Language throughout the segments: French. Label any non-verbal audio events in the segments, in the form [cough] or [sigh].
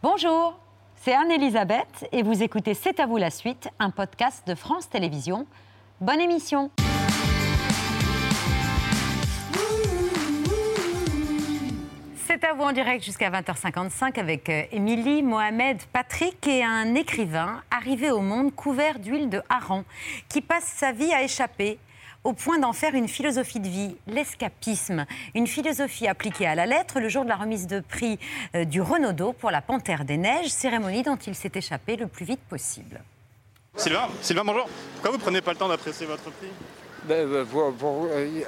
Bonjour, c'est Anne-Elisabeth et vous écoutez C'est à vous la suite, un podcast de France Télévisions. Bonne émission C'est à vous en direct jusqu'à 20h55 avec euh, Émilie, Mohamed, Patrick et un écrivain arrivé au monde couvert d'huile de hareng qui passe sa vie à échapper au point d'en faire une philosophie de vie, l'escapisme, une philosophie appliquée à la lettre le jour de la remise de prix euh, du Renaudot pour la Panthère des Neiges, cérémonie dont il s'est échappé le plus vite possible. Sylvain, Sylvain, bonjour. Pourquoi vous prenez pas le temps d'apprécier votre prix? Ben, ben, pour- pour- euh,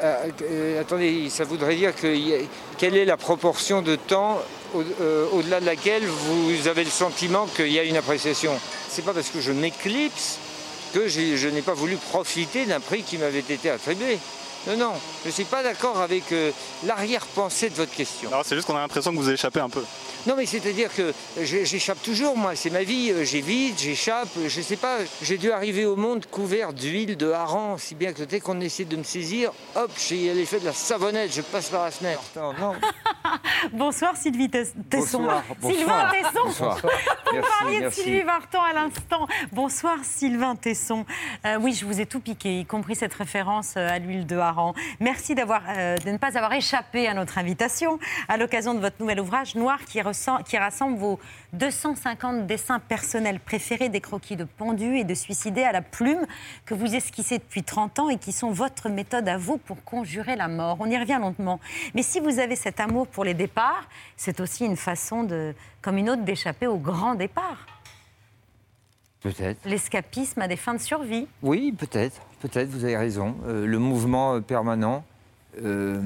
euh, attendez, ça voudrait dire que quelle est la proportion de temps au- euh, au-delà de laquelle vous avez le sentiment qu'il y a une appréciation? C'est pas parce que je m'éclipse que je n'ai pas voulu profiter d'un prix qui m'avait été attribué. Non, non, je ne suis pas d'accord avec euh, l'arrière-pensée de votre question. C'est juste qu'on a l'impression que vous échappez un peu. Non, mais c'est-à-dire que j'échappe toujours, moi. C'est ma vie. euh, J'évite, j'échappe. Je sais pas. J'ai dû arriver au monde couvert d'huile de hareng, si bien que dès qu'on essaie de me saisir, hop, j'ai l'effet de la savonnette. Je passe par la fenêtre. Non, non. [laughs] Bonsoir Sylvie Tes- Tesson. Bonsoir, Sylvain. Tesson. Bonsoir. [laughs] Vous Merci, parliez de. Sylvie Vartan à l'instant. Bonsoir Sylvain Tesson. Euh, oui, je vous ai tout piqué, y compris cette référence euh, à l'huile de hareng. Merci d'avoir, euh, de ne pas avoir échappé à notre invitation à l'occasion de votre nouvel ouvrage Noir qui, ressent- qui rassemble vos 250 dessins personnels préférés des croquis de pendus et de suicidés à la plume que vous esquissez depuis 30 ans et qui sont votre méthode à vous pour conjurer la mort. On y revient lentement. Mais si vous avez cet amour pour les départs, c'est aussi une façon, de, comme une autre, d'échapper au grand départ. Peut-être. L'escapisme à des fins de survie. Oui, peut-être. Peut-être, vous avez raison. Euh, le mouvement euh, permanent, euh,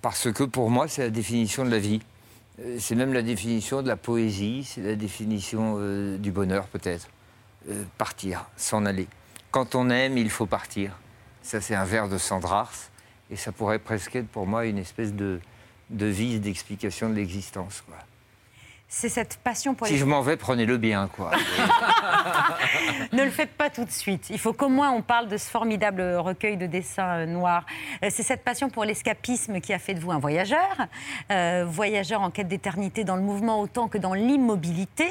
parce que pour moi, c'est la définition de la vie. Euh, c'est même la définition de la poésie, c'est la définition euh, du bonheur, peut-être. Euh, partir, s'en aller. Quand on aime, il faut partir. Ça, c'est un vers de Sandrars. Et ça pourrait presque être pour moi une espèce de, de vise d'explication de l'existence. C'est cette passion pour Si les... je m'en vais, prenez-le bien. quoi. [laughs] Ne le faites pas tout de suite. Il faut qu'au moins on parle de ce formidable recueil de dessins euh, noirs. Euh, C'est cette passion pour l'escapisme qui a fait de vous un voyageur, euh, voyageur en quête d'éternité dans le mouvement autant que dans l'immobilité,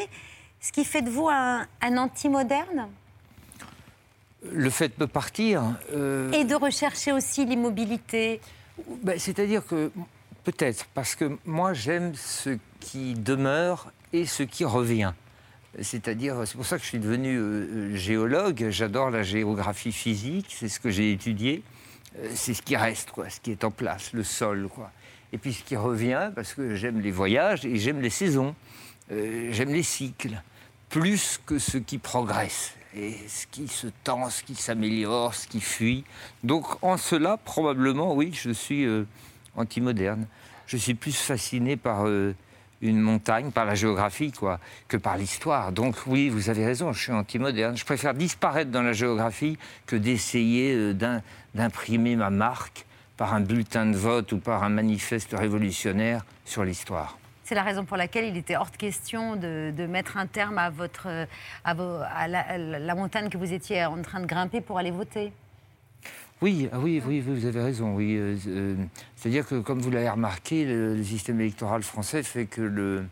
ce qui fait de vous un, un anti-moderne? Le fait de partir. euh, et de rechercher aussi l'immobilité. Ben, C'est-à-dire que peut-être, parce que moi j'aime ce qui demeure et ce qui revient. C'est-à-dire, c'est pour ça que je suis devenu euh, euh, géologue. J'adore la géographie physique, c'est ce que j'ai étudié. Euh, c'est ce qui reste, ce qui est en place, le sol, quoi. Et puis ce qui revient, parce que j'aime les voyages et j'aime les saisons, j'aime les cycles, plus que ce qui progresse et ce qui se tend, ce qui s'améliore, ce qui fuit. Donc en cela, probablement, oui, je suis euh, anti-moderne. Je suis plus fasciné par une montagne, par la géographie, quoi, que par l'histoire. Donc oui, vous avez raison, je suis anti-moderne. Je préfère disparaître dans la géographie que d'essayer euh, d'im- d'imprimer ma marque par un bulletin de vote ou par un manifeste révolutionnaire sur l'histoire. C'est la raison pour laquelle il était hors de question de, mettre un terme à, votre, euh, à la montagne que vous étiez en train de grimper pour aller voter. Oui, ah oui, oui, vous avez raison. Oui, Euh, euh, c'est-à-dire que, comme vous l'avez remarqué, le, le système électoral français fait que le,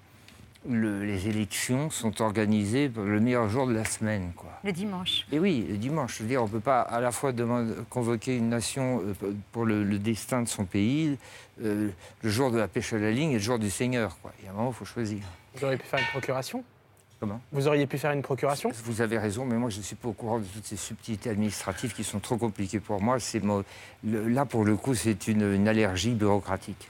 le- les élections sont organisées le meilleur jour de la semaine, quoi. Le dimanche. Et oui, le dimanche. Je veux dire, on ne peut pas à la fois demander- convoquer une nation euh, pour le, le destin de son pays, euh, le jour de la pêche à la ligne et le jour du Seigneur. Quoi. Il y a un moment, il faut choisir. Vous auriez pu faire une procuration? Comment Vous auriez pu faire une procuration Vous avez raison, mais moi, je ne suis pas au courant de toutes ces subtilités administratives qui sont trop compliquées pour moi. C'est mo- le- là, pour le coup, c'est une, une allergie bureaucratique.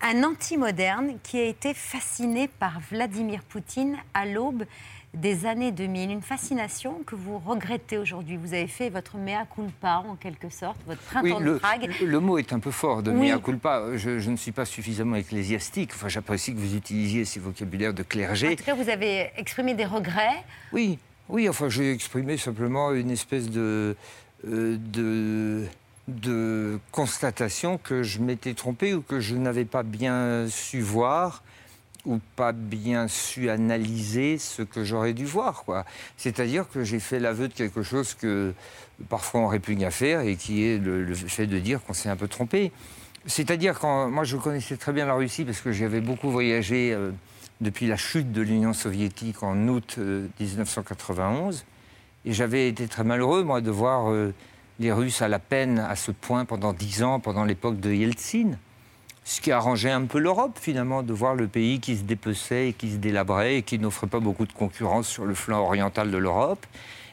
Un anti-moderne qui a été fasciné par Vladimir Poutine à l'aube des années 2000. Une fascination que vous regrettez aujourd'hui. Vous avez fait votre mea culpa, en quelque sorte, votre printemps de le, Prague. le mot est un peu fort, de Oui. mea culpa. Je, je ne suis pas suffisamment ecclésiastique. Enfin, j'apprécie que vous utilisiez ces vocabulaires de En clergé. tout cas, vous avez exprimé des regrets. Oui, oui, enfin, j'ai exprimé simplement une espèce de, euh, de, de constatation que je m'étais trompé ou que je n'avais pas bien su voir ou pas bien su analyser ce que j'aurais dû voir. C'est-à-dire que j'ai fait l'aveu de quelque chose que parfois on répugne à faire et qui est le, fait de dire qu'on s'est un peu trompé. C'est-à-dire quand moi je connaissais très bien la Russie parce que j'avais beaucoup voyagé euh, depuis la chute de l'Union soviétique en août 1991. Et j'avais été très malheureux, moi, de voir les Russes à la peine à ce point pendant dix ans, pendant l'époque de Yeltsin. Ce qui arrangeait un peu l'Europe, finalement, de voir le pays qui se dépeçait et qui se délabrait et qui n'offrait pas beaucoup de concurrence sur le flanc oriental de l'Europe.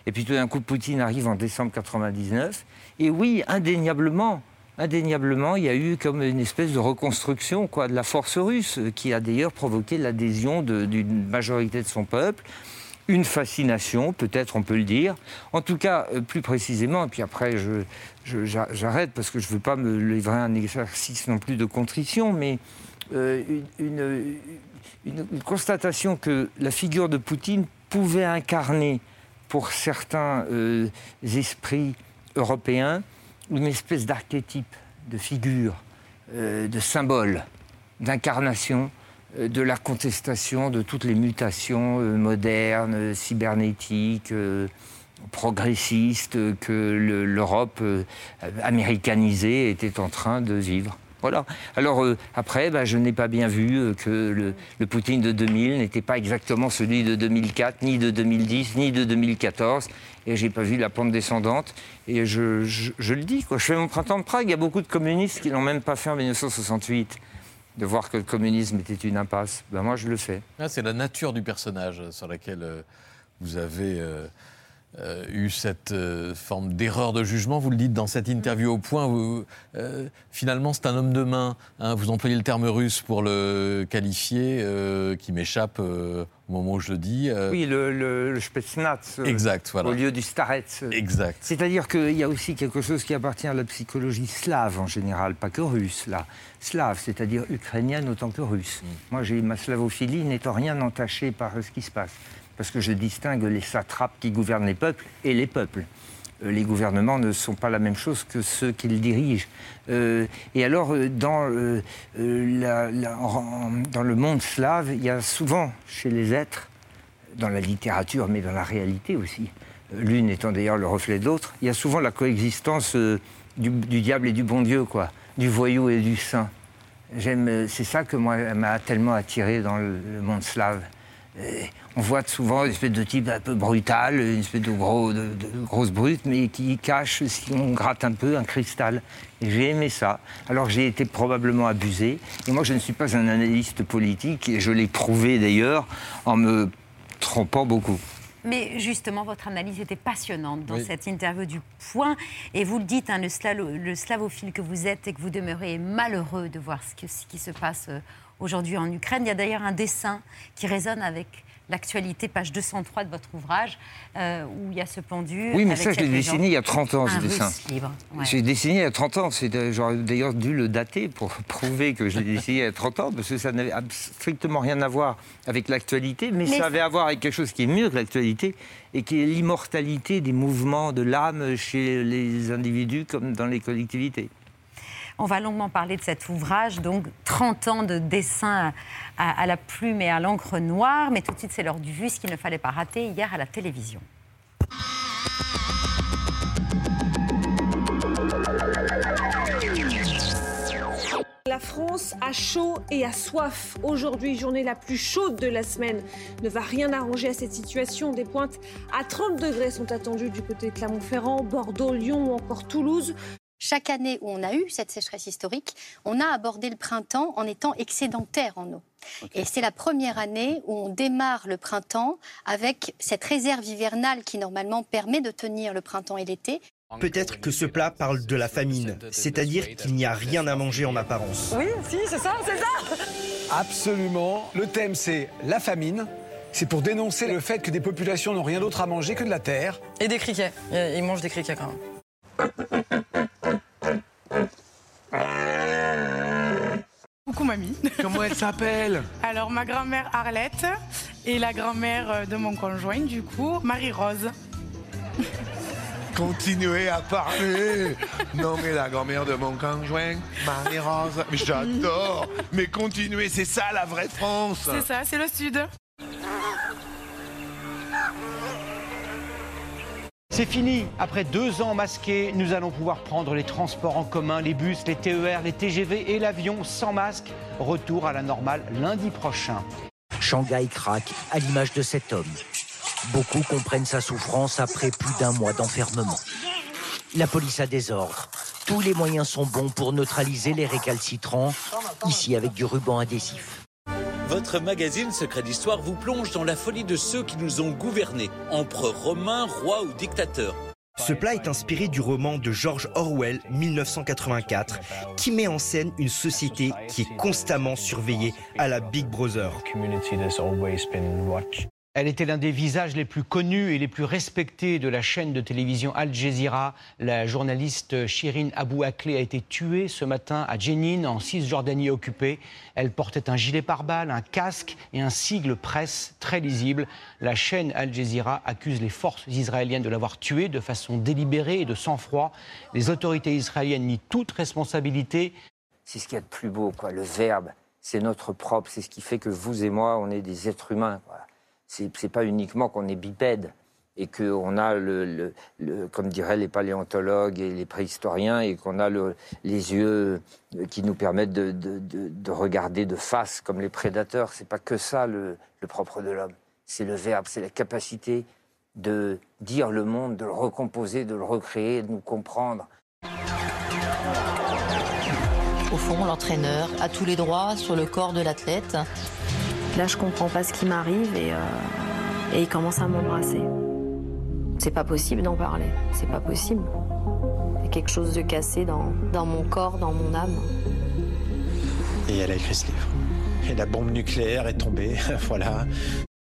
Et puis tout d'un coup, Poutine arrive en décembre 1999. Et oui, indéniablement, indéniablement, il y a eu comme une espèce de reconstruction quoi, de la force russe, qui a d'ailleurs provoqué l'adhésion d'une majorité de son peuple une fascination, peut-être on peut le dire. En tout cas, euh, plus précisément, et puis après j'arrête parce que je ne veux pas me livrer un exercice non plus de contrition, mais euh, une, constatation que la figure de Poutine pouvait incarner pour certains euh, esprits européens une espèce d'archétype, de figure, de symbole, d'incarnation de la contestation de toutes les mutations euh, modernes, cybernétiques, euh, progressistes que l'Europe américanisée était en train de vivre. Voilà. Alors après, bah, je n'ai pas bien vu que le, Poutine de 2000 n'était pas exactement celui de 2004, ni de 2010, ni de 2014. Et j'ai pas vu la pente descendante. Et je, le dis, quoi. je fais mon printemps de Prague. Il y a beaucoup de communistes qui l'ont même pas fait en 1968 de voir que le communisme était une impasse. Ben moi, je le fais. Ah, c'est la nature du personnage sur laquelle euh, vous avez euh, euh, eu cette forme d'erreur de jugement. Vous le dites dans cette interview au point. Où, finalement, c'est un homme de main. Hein. vous employez le terme russe pour le qualifier, qui m'échappe au moment où je le dis. Euh, oui, le, le, Spetsnaz. Euh, exact, voilà. Au lieu du Starets. Exact. C'est-à-dire qu'il y a aussi quelque chose qui appartient à la psychologie slave en général, pas que russe, là. Slave, c'est-à-dire ukrainienne autant que russe. Mm. Moi, j'ai ma slavophilie n'étant rien entaché par ce qui se passe. Parce que je distingue les satrapes qui gouvernent les peuples et les peuples. Euh, les gouvernements ne sont pas la même chose que ceux qu'ils dirigent. Euh, et alors, euh, dans, le monde slave, il y a souvent chez les êtres, dans la littérature, mais dans la réalité aussi, l'une étant d'ailleurs le reflet de l'autre, il y a souvent la coexistence du, diable et du bon Dieu, du voyou et du saint. c'est ça que moi m'a tellement attiré dans le monde slave on voit souvent une espèce de type un peu brutal, une espèce de, gros, de, grosse brute, mais qui cache, si on gratte un peu, un cristal. Et j'ai aimé ça. Alors j'ai été probablement abusé. Et moi, je ne suis pas un analyste politique, et je l'ai prouvé d'ailleurs en me trompant beaucoup. Mais justement, votre analyse était passionnante dans cette interview du Point. Et vous le dites, hein, le, le, slavophile que vous êtes et que vous demeurez malheureux de voir ce, ce qui se passe euh, aujourd'hui en Ukraine. Il y a d'ailleurs un dessin qui résonne avec l'actualité, page 203 de votre ouvrage, euh, où il y a ce pendu. Oui, mais ça, je l'ai dessiné il y a 30 ans, ce dessin. Libre. J'ai dessiné il y a 30 ans. J'aurais d'ailleurs dû le dater pour [laughs] prouver que je l'ai dessiné il y a 30 ans, parce que ça n'avait strictement rien à voir avec l'actualité, mais, mais, ça avait à voir avec quelque chose qui est mieux que l'actualité, et qui est l'immortalité des mouvements de l'âme chez les individus comme dans les collectivités. On va longuement parler de cet ouvrage, donc 30 ans de dessin à, la plume et à l'encre noire. Mais tout de suite, c'est l'heure du vu, ce qu'il ne fallait pas rater hier à la télévision. La France a chaud et a soif. Aujourd'hui, journée la plus chaude de la semaine, ne va rien arranger à cette situation. Des pointes à 30 degrés sont attendues du côté de Clermont-Ferrand, Bordeaux, Lyon ou encore Toulouse. Chaque année où on a eu cette sécheresse historique, on a abordé le printemps en étant excédentaire en eau. Et c'est la première année où on démarre le printemps avec cette réserve hivernale qui normalement permet de tenir le printemps et l'été. Peut-être que ce plat parle de la famine, c'est-à-dire qu'il n'y a rien à manger en apparence. Oui, si, c'est ça, c'est ça Absolument. Le thème, c'est la famine. C'est pour dénoncer le fait que des populations n'ont rien d'autre à manger que de la terre. Et des criquets. Ils mangent des criquets quand même. Mamie. Comment elle s'appelle? Alors ma grand-mère Arlette et la grand-mère euh, de mon conjoint du coup, Marie-Rose. Continuez à parler. Non mais la grand-mère de mon conjoint, Marie-Rose. J'adore. Mais continuez, c'est ça la vraie France. C'est ça, c'est le sud. C'est fini. Après deux ans masqués, nous allons pouvoir prendre les transports en commun, les bus, les TER, les TGV et l'avion sans masque. Retour à la normale lundi prochain. Shanghai craque à l'image de cet homme. Beaucoup comprennent sa souffrance après plus d'un mois d'enfermement. La police a des ordres. Tous les moyens sont bons pour neutraliser les récalcitrants, ici avec du ruban adhésif. Votre magazine Secret d'Histoire vous plonge dans la folie de ceux qui nous ont gouvernés, empereurs romains, rois ou dictateurs. Ce plat est inspiré du roman de George Orwell 1984 qui met en scène une société qui est constamment surveillée à la Big Brother. Elle était l'un des visages les plus connus et les plus respectés de la chaîne de télévision Al Jazeera. La journaliste Shirin Abu Akleh a été tuée ce matin à Jenin, en Cisjordanie occupée. Elle portait un gilet pare-balles, un casque et un sigle presse très lisible. La chaîne Al Jazeera accuse les forces israéliennes de l'avoir tuée de façon délibérée et de sang-froid. Les autorités israéliennes nient toute responsabilité. C'est ce qu'il y a de plus beau, quoi. Le verbe, c'est notre propre, c'est ce qui fait que vous et moi, on est des êtres humains. C'est pas uniquement qu'on est bipède et qu'on a, le, comme diraient les paléontologues et les préhistoriens, et qu'on a les yeux qui nous permettent de, regarder de face comme les prédateurs. C'est pas que ça le, propre de l'homme. C'est le verbe, c'est la capacité de dire le monde, de le recomposer, de le recréer, de nous comprendre. Au fond, l'entraîneur a tous les droits sur le corps de l'athlète. Là, je comprends pas ce qui m'arrive et, euh, et il commence à m'embrasser. C'est pas possible d'en parler. C'est pas possible. Il y a quelque chose de cassé dans, dans mon corps, dans mon âme. Et elle a écrit ce livre. Et la bombe nucléaire est tombée, [laughs] voilà.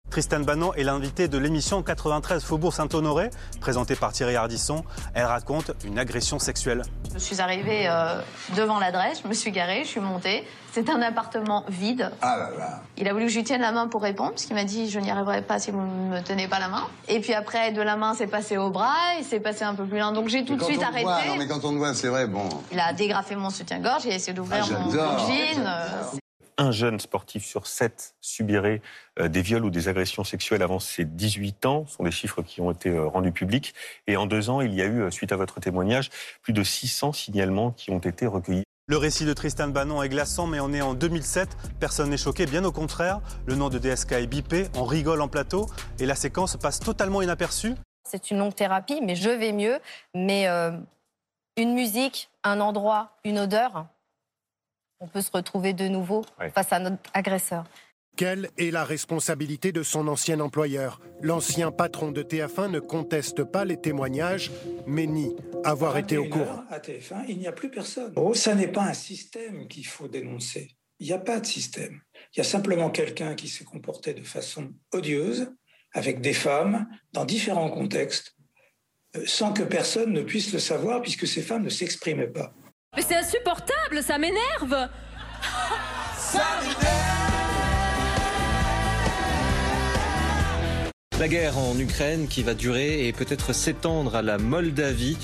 Tristan Banon est l'invité de l'émission 93 Faubourg Saint-Honoré, présentée par Thierry Ardisson. Elle raconte une agression sexuelle. Je suis arrivée euh, devant l'adresse, je me suis garée, je suis montée. C'est un appartement vide. Ah là là. Il a voulu que je lui tienne la main pour répondre, parce qu'il m'a dit je n'y arriverai pas si vous ne me tenez pas la main. Et puis après, de la main, c'est passé au bras, il s'est passé un peu plus loin. Donc j'ai tout de suite arrêté. non mais quand on te voit, c'est vrai, bon. Il a dégrafé mon soutien-gorge, il a essayé d'ouvrir Ah, mon, jean. Un jeune sportif sur sept subirait euh, des viols ou des agressions sexuelles avant ses 18 ans. Ce sont des chiffres qui ont été euh, rendus publics. Et en deux ans, il y a eu, euh, suite à votre témoignage, plus de 600 signalements qui ont été recueillis. Le récit de Tristan Banon est glaçant, mais on est en 2007. Personne n'est choqué, bien au contraire. Le nom de DSK est bipé, on rigole en plateau, et la séquence passe totalement inaperçue. C'est une longue thérapie, mais je vais mieux. Mais euh, une musique, un endroit, une odeur, on peut se retrouver de nouveau face à notre agresseur. Quelle est la responsabilité de son ancien employeur? L'ancien patron de TF1 ne conteste pas les témoignages, mais nie avoir été au 21 courant. À TF1, il n'y a plus personne. Oh, ça n'est pas un système qu'il faut dénoncer. Il n'y a pas de système. Il y a simplement quelqu'un qui s'est comporté de façon odieuse avec des femmes dans différents contextes euh, sans que personne ne puisse le savoir puisque ces femmes ne s'exprimaient pas. Mais c'est insupportable, ça m'énerve La guerre en Ukraine qui va durer et peut-être s'étendre à la Moldavie.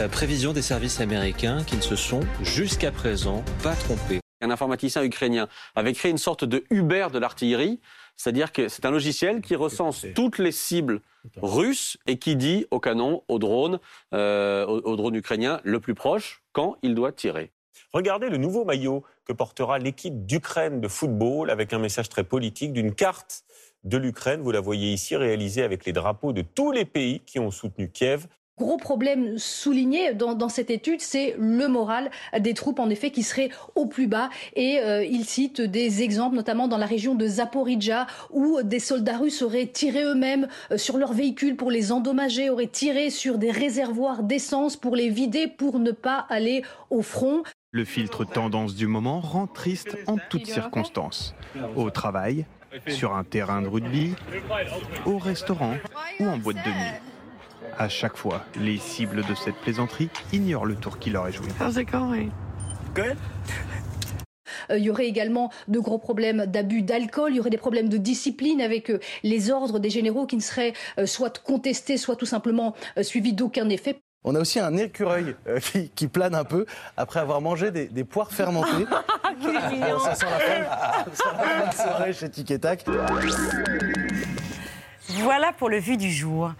Euh, prévision des services américains qui ne se sont jusqu'à présent pas trompés. Un informaticien ukrainien avait créé une sorte de Uber de l'artillerie, c'est-à-dire que c'est un logiciel qui recense toutes les cibles russes et qui dit au canon, au drone, euh, au, au drone ukrainien le plus proche quand il doit tirer. Regardez le nouveau maillot que portera l'équipe d'Ukraine de football avec un message très politique d'une carte de l'Ukraine. Vous la voyez ici réalisée avec les drapeaux de tous les pays qui ont soutenu Kiev. Gros problème souligné dans, cette étude, c'est le moral des troupes, en effet, qui serait au plus bas. Et euh, il cite des exemples, notamment dans la région de Zaporizhia, où des soldats russes auraient tiré eux-mêmes euh, sur leurs véhicules pour les endommager, auraient tiré sur des réservoirs d'essence pour les vider, pour ne pas aller au front. Le filtre tendance du moment rend triste en toutes circonstances. Au travail, sur un terrain de rugby, au restaurant ou en boîte de nuit. À chaque fois, les cibles de cette plaisanterie ignorent le tour qui leur est joué. Euh, Il y aurait également de gros problèmes d'abus d'alcool, il y aurait des problèmes de discipline avec euh, les ordres des généraux qui ne seraient euh, soit contestés, soit tout simplement suivis d'aucun effet. On a aussi un écureuil [laughs] qui, qui plane un peu après avoir mangé des, des poires fermentées. [laughs] Quel mignon. ça sent la fin, ça sent la fin de soirée chez Tic et Tac. Voilà pour le vu du jour.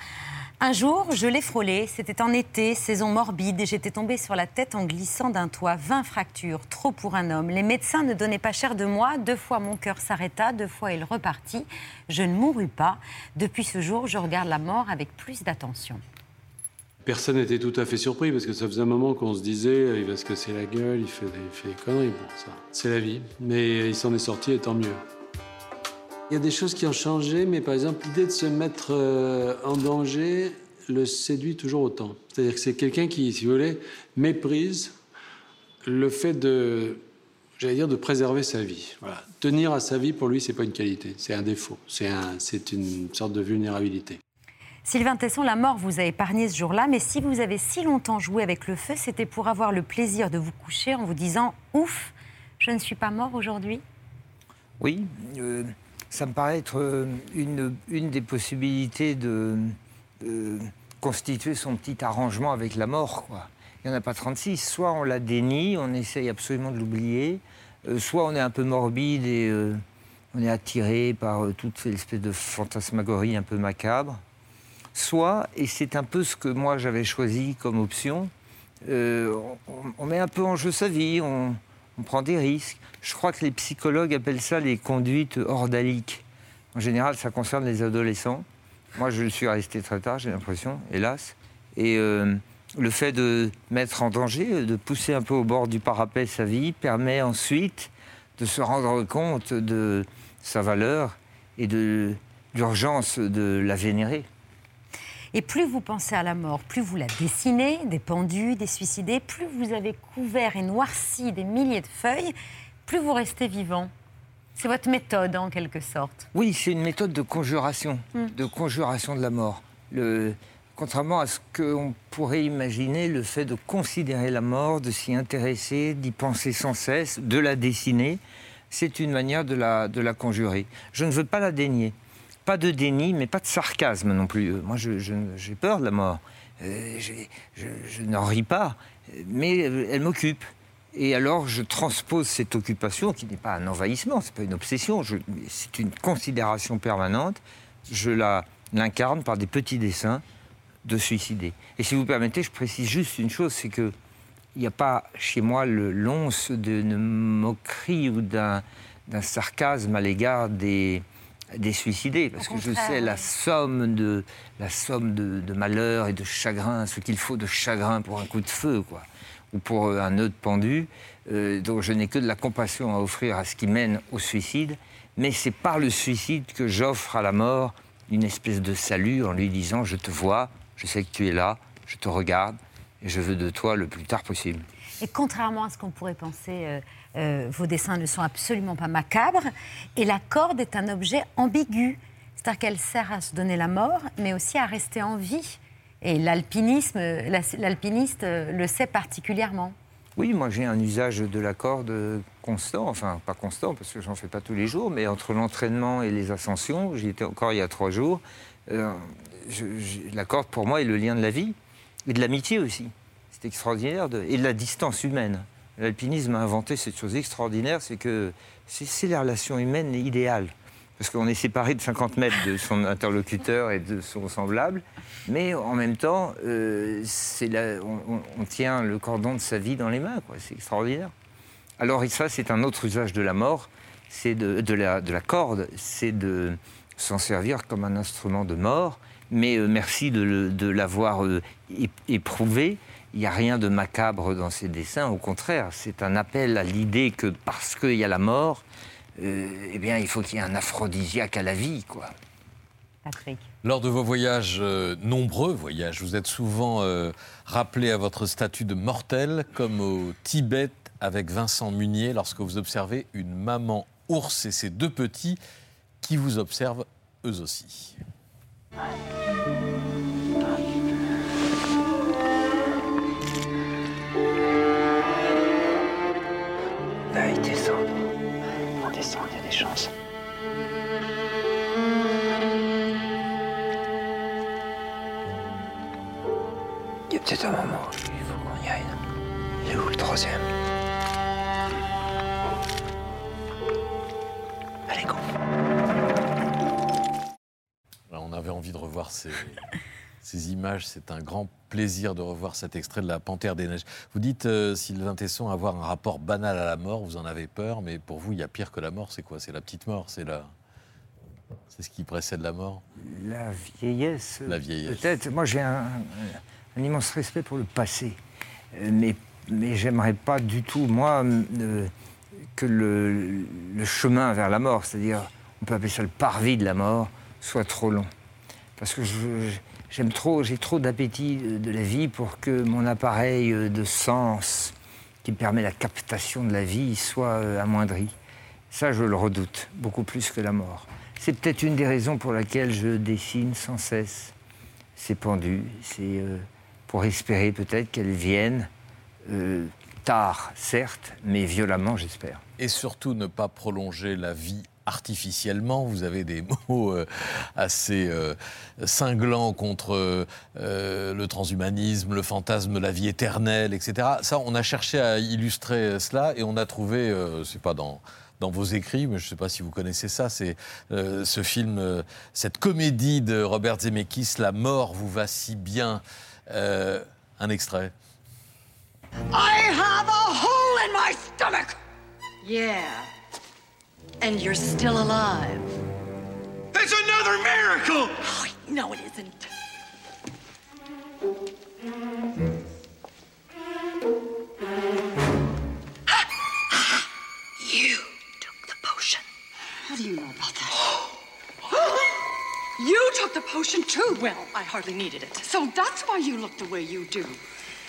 Un jour, je l'ai frôlé, c'était en été, saison morbide, j'étais tombée sur la tête en glissant d'un toit. 20 fractures, trop pour un homme. Les médecins ne donnaient pas cher de moi. Deux fois, mon cœur s'arrêta, deux fois, il repartit. Je ne mourus pas. Depuis ce jour, je regarde la mort avec plus d'attention. Personne n'était tout à fait surpris parce que ça faisait un moment qu'on se disait il va se casser la gueule, il fait des, il conneries. Bon, ça, c'est la vie. Mais il s'en est sorti et tant mieux. Il y a des choses qui ont changé, mais par exemple, l'idée de se mettre euh, en danger le séduit toujours autant. C'est-à-dire que c'est quelqu'un qui, si vous voulez, méprise le fait de, j'allais dire, de préserver sa vie. Voilà. Tenir à sa vie, pour lui, c'est pas une qualité, c'est un défaut, c'est un, c'est une sorte de vulnérabilité. Sylvain Tesson, la mort vous a épargné ce jour-là, mais si vous avez si longtemps joué avec le feu, c'était pour avoir le plaisir de vous coucher en vous disant Ouf, je ne suis pas mort aujourd'hui Oui, euh, ça me paraît être euh, une, une des possibilités de constituer son petit arrangement avec la mort. Il n'y en a pas 36. Soit on la dénie, on essaye absolument de l'oublier, euh, soit on est un peu morbide et euh, on est attiré par euh, toute cette de fantasmagorie un peu macabre. Soit, et c'est un peu ce que moi j'avais choisi comme option, on, met un peu en jeu sa vie, prend des risques. Je crois que les psychologues appellent ça les conduites ordaliques. En général, ça concerne les adolescents. Moi, je suis resté très tard, j'ai l'impression, hélas. Et euh, le fait de mettre en danger, de pousser un peu au bord du parapet sa vie, permet ensuite de se rendre compte de sa valeur et de l'urgence de la vénérer. Et plus vous pensez à la mort, plus vous la dessinez, des pendus, des suicidés, plus vous avez couvert et noirci des milliers de feuilles, plus vous restez vivant. C'est votre méthode, en quelque sorte. Oui, c'est une méthode de conjuration, Mm. de conjuration de la mort. Le- contrairement à ce qu'on pourrait imaginer, le fait de considérer la mort, de s'y intéresser, d'y penser sans cesse, de la dessiner, c'est une manière de la, de la conjurer. Je ne veux pas la dénier. Pas de déni, mais pas de sarcasme non plus. Moi, j'ai peur de la mort. Euh, je, je n'en ris pas, mais euh, elle m'occupe. Et alors, je transpose cette occupation, qui n'est pas un envahissement, c'est pas une obsession, c'est une considération permanente. Je la l'incarne par des petits dessins de suicider. Et si vous permettez, je précise juste une chose, c'est que il n'y a pas chez moi le l'once d'une moquerie ou d'un sarcasme à l'égard des, des suicidés, parce que je sais la somme de la somme de, de malheur et de chagrin, ce qu'il faut de chagrin pour un coup de feu, quoi, ou pour euh, un nœud pendu. Euh, donc je n'ai que de la compassion à offrir à ce qui mène au suicide, mais c'est par le suicide que j'offre à la mort une espèce de salut en lui disant je te vois, je sais que tu es là, je te regarde et je veux de toi le plus tard possible. Et contrairement à ce qu'on pourrait penser, euh, euh, vos dessins ne sont absolument pas macabres. Et la corde est un objet ambigu. C'est-à-dire qu'elle sert à se donner la mort, mais aussi à rester en vie. Et l'alpinisme, euh, la- l'alpiniste euh, le sait particulièrement. Oui, moi j'ai un usage de la corde constant, enfin pas constant parce que j'en fais pas tous les jours, mais entre l'entraînement et les ascensions, j'y étais encore il y a trois jours, la corde pour moi est le lien de la vie et de l'amitié aussi. C'est extraordinaire, et de la distance humaine. L'alpinisme a inventé cette chose extraordinaire, c'est que c'est la relation humaine idéale. Parce qu'on est séparé de 50 mètres de son interlocuteur et de son semblable, mais en même temps, euh, on, tient le cordon de sa vie dans les mains. C'est extraordinaire. Alors ça, c'est un autre usage de la mort, c'est de, la, de la corde, c'est de s'en servir comme un instrument de mort. Mais euh, merci de, l'avoir euh, éprouvé. Il n'y a rien de macabre dans ces dessins, au contraire, c'est un appel à l'idée que parce qu'il y a la mort, euh, eh bien, il faut qu'il y ait un aphrodisiaque à la vie, quoi. Patrick. Lors de vos voyages, euh, nombreux voyages, vous êtes souvent euh, rappelé à votre statut de mortel, comme au Tibet avec Vincent Munier, lorsque vous observez une maman ours et ses deux petits qui vous observent eux aussi. Il y a peut-être un moment où il faut qu'on y aille. Il est où le troisième? Allez, go. On avait envie de revoir ces, [laughs] ces images. C'est un grand plaisir de revoir cet extrait de La Panthère des Neiges. Vous dites, euh, Sylvain Tesson, avoir un rapport banal à la mort, vous en avez peur, mais pour vous, il y a pire que la mort, c'est quoi? C'est la petite mort, c'est la... C'est ce qui précède la mort? La vieillesse. La vieillesse. Peut-être. Moi, j'ai un, un immense respect pour le passé. Euh, Mais, mais j'aimerais pas du tout, moi, euh, que le, le chemin vers la mort, c'est-à-dire, on peut appeler ça le parvis de la mort, soit trop long. Parce que je- j'aime trop, j'ai trop d'appétit de de la vie pour que mon appareil euh, de sens qui me permet la captation de la vie soit euh, amoindri. Ça, je le redoute, beaucoup plus que la mort. C'est peut-être une des raisons pour laquelle je dessine sans cesse ces pendus. C'est euh, pour espérer peut-être qu'elles viennent euh, tard, certes, mais violemment, j'espère. Et surtout ne pas prolonger la vie artificiellement. Vous avez des [laughs] mots euh, assez euh, cinglants contre euh, le transhumanisme, le fantasme de la vie éternelle, etc. Ça, on a cherché à illustrer cela et on a trouvé, c'est pas dans dans vos écrits, mais je ne sais pas si vous connaissez ça, c'est euh, ce film, euh, cette comédie de Robert Zemeckis, La mort vous va si bien. Euh, un extrait. I have a hole in my stomach! Yeah. And you're still alive. It's another miracle! Oh, no, it isn't. [gasps] you took the potion. How do you know about that? [gasps] you took the potion too. Well, I hardly needed it. So that's why you look the way you do.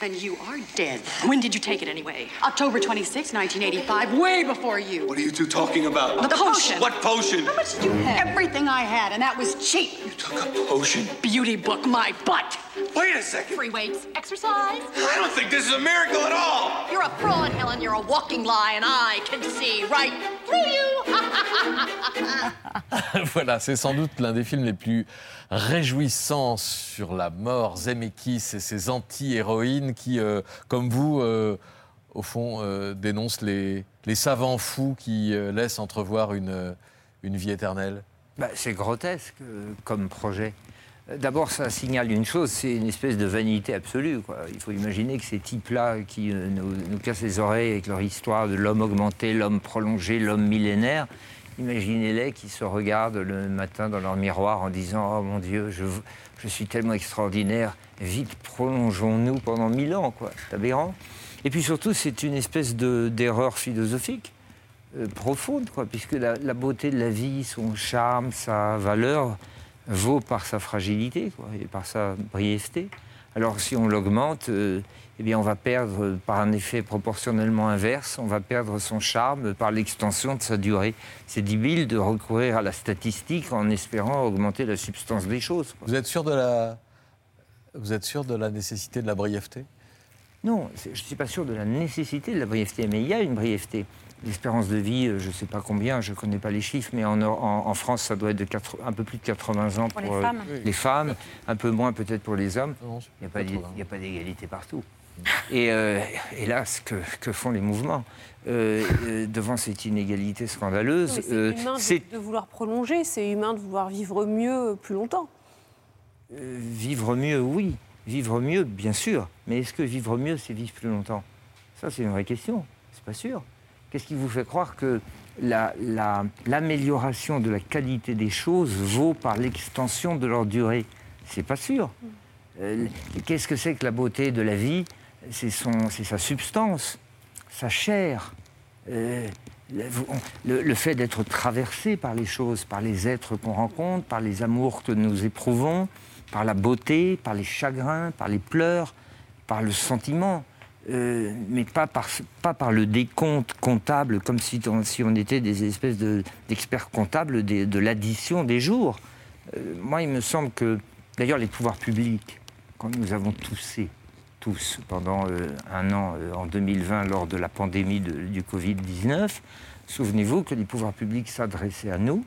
And you are dead. When did you take it anyway? October 26, 1985, way before you. What are you two talking about? The potion. What potion? How much did you have? Everything I had, and that was cheap. You took a potion? Beauty book my butt. Wait a second. Free weights, exercise. I don't think this is a miracle at all. You're a fraud, Helen. You're a walking lie, and I can see right through you. [laughs] voilà, c'est sans doute l'un des films les plus réjouissants sur la mort. Zemeckis et ses anti-héroïnes qui, euh, comme vous, euh, au fond, euh, dénoncent les, les savants fous qui laissent entrevoir une, une vie éternelle. Bah, c'est grotesque comme projet. D'abord, ça signale une chose, c'est une espèce de vanité absolue. Il faut imaginer que ces types-là qui euh, nous, cassent les oreilles avec leur histoire de l'homme augmenté, l'homme prolongé, l'homme millénaire, imaginez-les qui se regardent le matin dans leur miroir en disant Oh mon Dieu, je, suis tellement extraordinaire, vite prolongeons-nous pendant mille ans. C'est aberrant. Et puis surtout, c'est une espèce de- d'erreur philosophique euh, profonde, puisque la beauté de la vie, son charme, sa valeur vaut par sa fragilité quoi, et par sa brièveté. Alors si on l'augmente, euh, eh bien on va perdre euh, par un effet proportionnellement inverse, on va perdre son charme par l'extension de sa durée. C'est débile de recourir à la statistique en espérant augmenter la substance des choses. quoi. Vous êtes sûr de la, vous êtes sûr de la nécessité de la brièveté? Non, je ne suis pas sûr de la nécessité de la brièveté, mais il y a une brièveté. L'espérance de vie, euh, je ne sais pas combien, je ne connais pas les chiffres, mais en, en- en France, ça doit être de un peu plus de 80 ans Pour pour, les euh, femmes. les femmes, un peu moins peut-être pour les hommes. Il n'y a pas d'égalité partout. Et euh, hélas, que, que font les mouvements Euh, euh, devant cette inégalité scandaleuse euh, C'est humain de, de vouloir prolonger, c'est humain de vouloir vivre mieux plus longtemps. Euh, vivre mieux, oui. Vivre mieux, bien sûr. Mais est-ce que vivre mieux, c'est vivre plus longtemps? Ça, c'est une vraie question. C'est pas sûr. Qu'est-ce qui vous fait croire que la- la- l'amélioration de la qualité des choses vaut par l'extension de leur durée? C'est pas sûr. Euh, Qu'est-ce que c'est que la beauté de la vie? C'est sa substance, sa chair. Euh, le- le fait d'être traversé par les choses, par les êtres qu'on rencontre, par les amours que nous éprouvons, par la beauté, par les chagrins, par les pleurs, par le sentiment, euh, mais pas par, pas par le décompte comptable, comme si on, si on était des espèces de- d'experts comptables de l'addition des jours. Euh, moi, il me semble que, d'ailleurs, les pouvoirs publics, quand nous avons toussé, tous, pendant euh, un an, en 2020, lors de la pandémie du Covid-19, souvenez-vous que les pouvoirs publics s'adressaient à nous.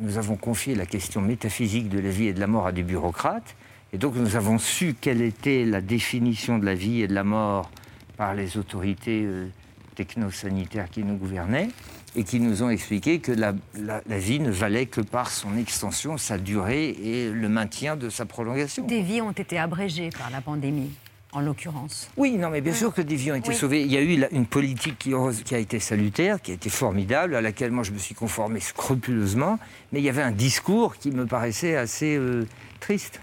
Nous avons confié la question métaphysique de la vie et de la mort à des bureaucrates. Et donc nous avons su quelle était la définition de la vie et de la mort par les autorités euh, technosanitaires qui nous gouvernaient. et qui nous ont expliqué que la, la- la vie ne valait que par son extension, sa durée et le maintien de sa prolongation. Des vies ont été abrégées par la pandémie, en l'occurrence. Oui, non, mais bien sûr que des vies ont été Oui. sauvées. Il y a eu une politique qui a été salutaire, qui a été formidable, à laquelle moi je me suis conformé scrupuleusement, mais il y avait un discours qui me paraissait assez euh, triste.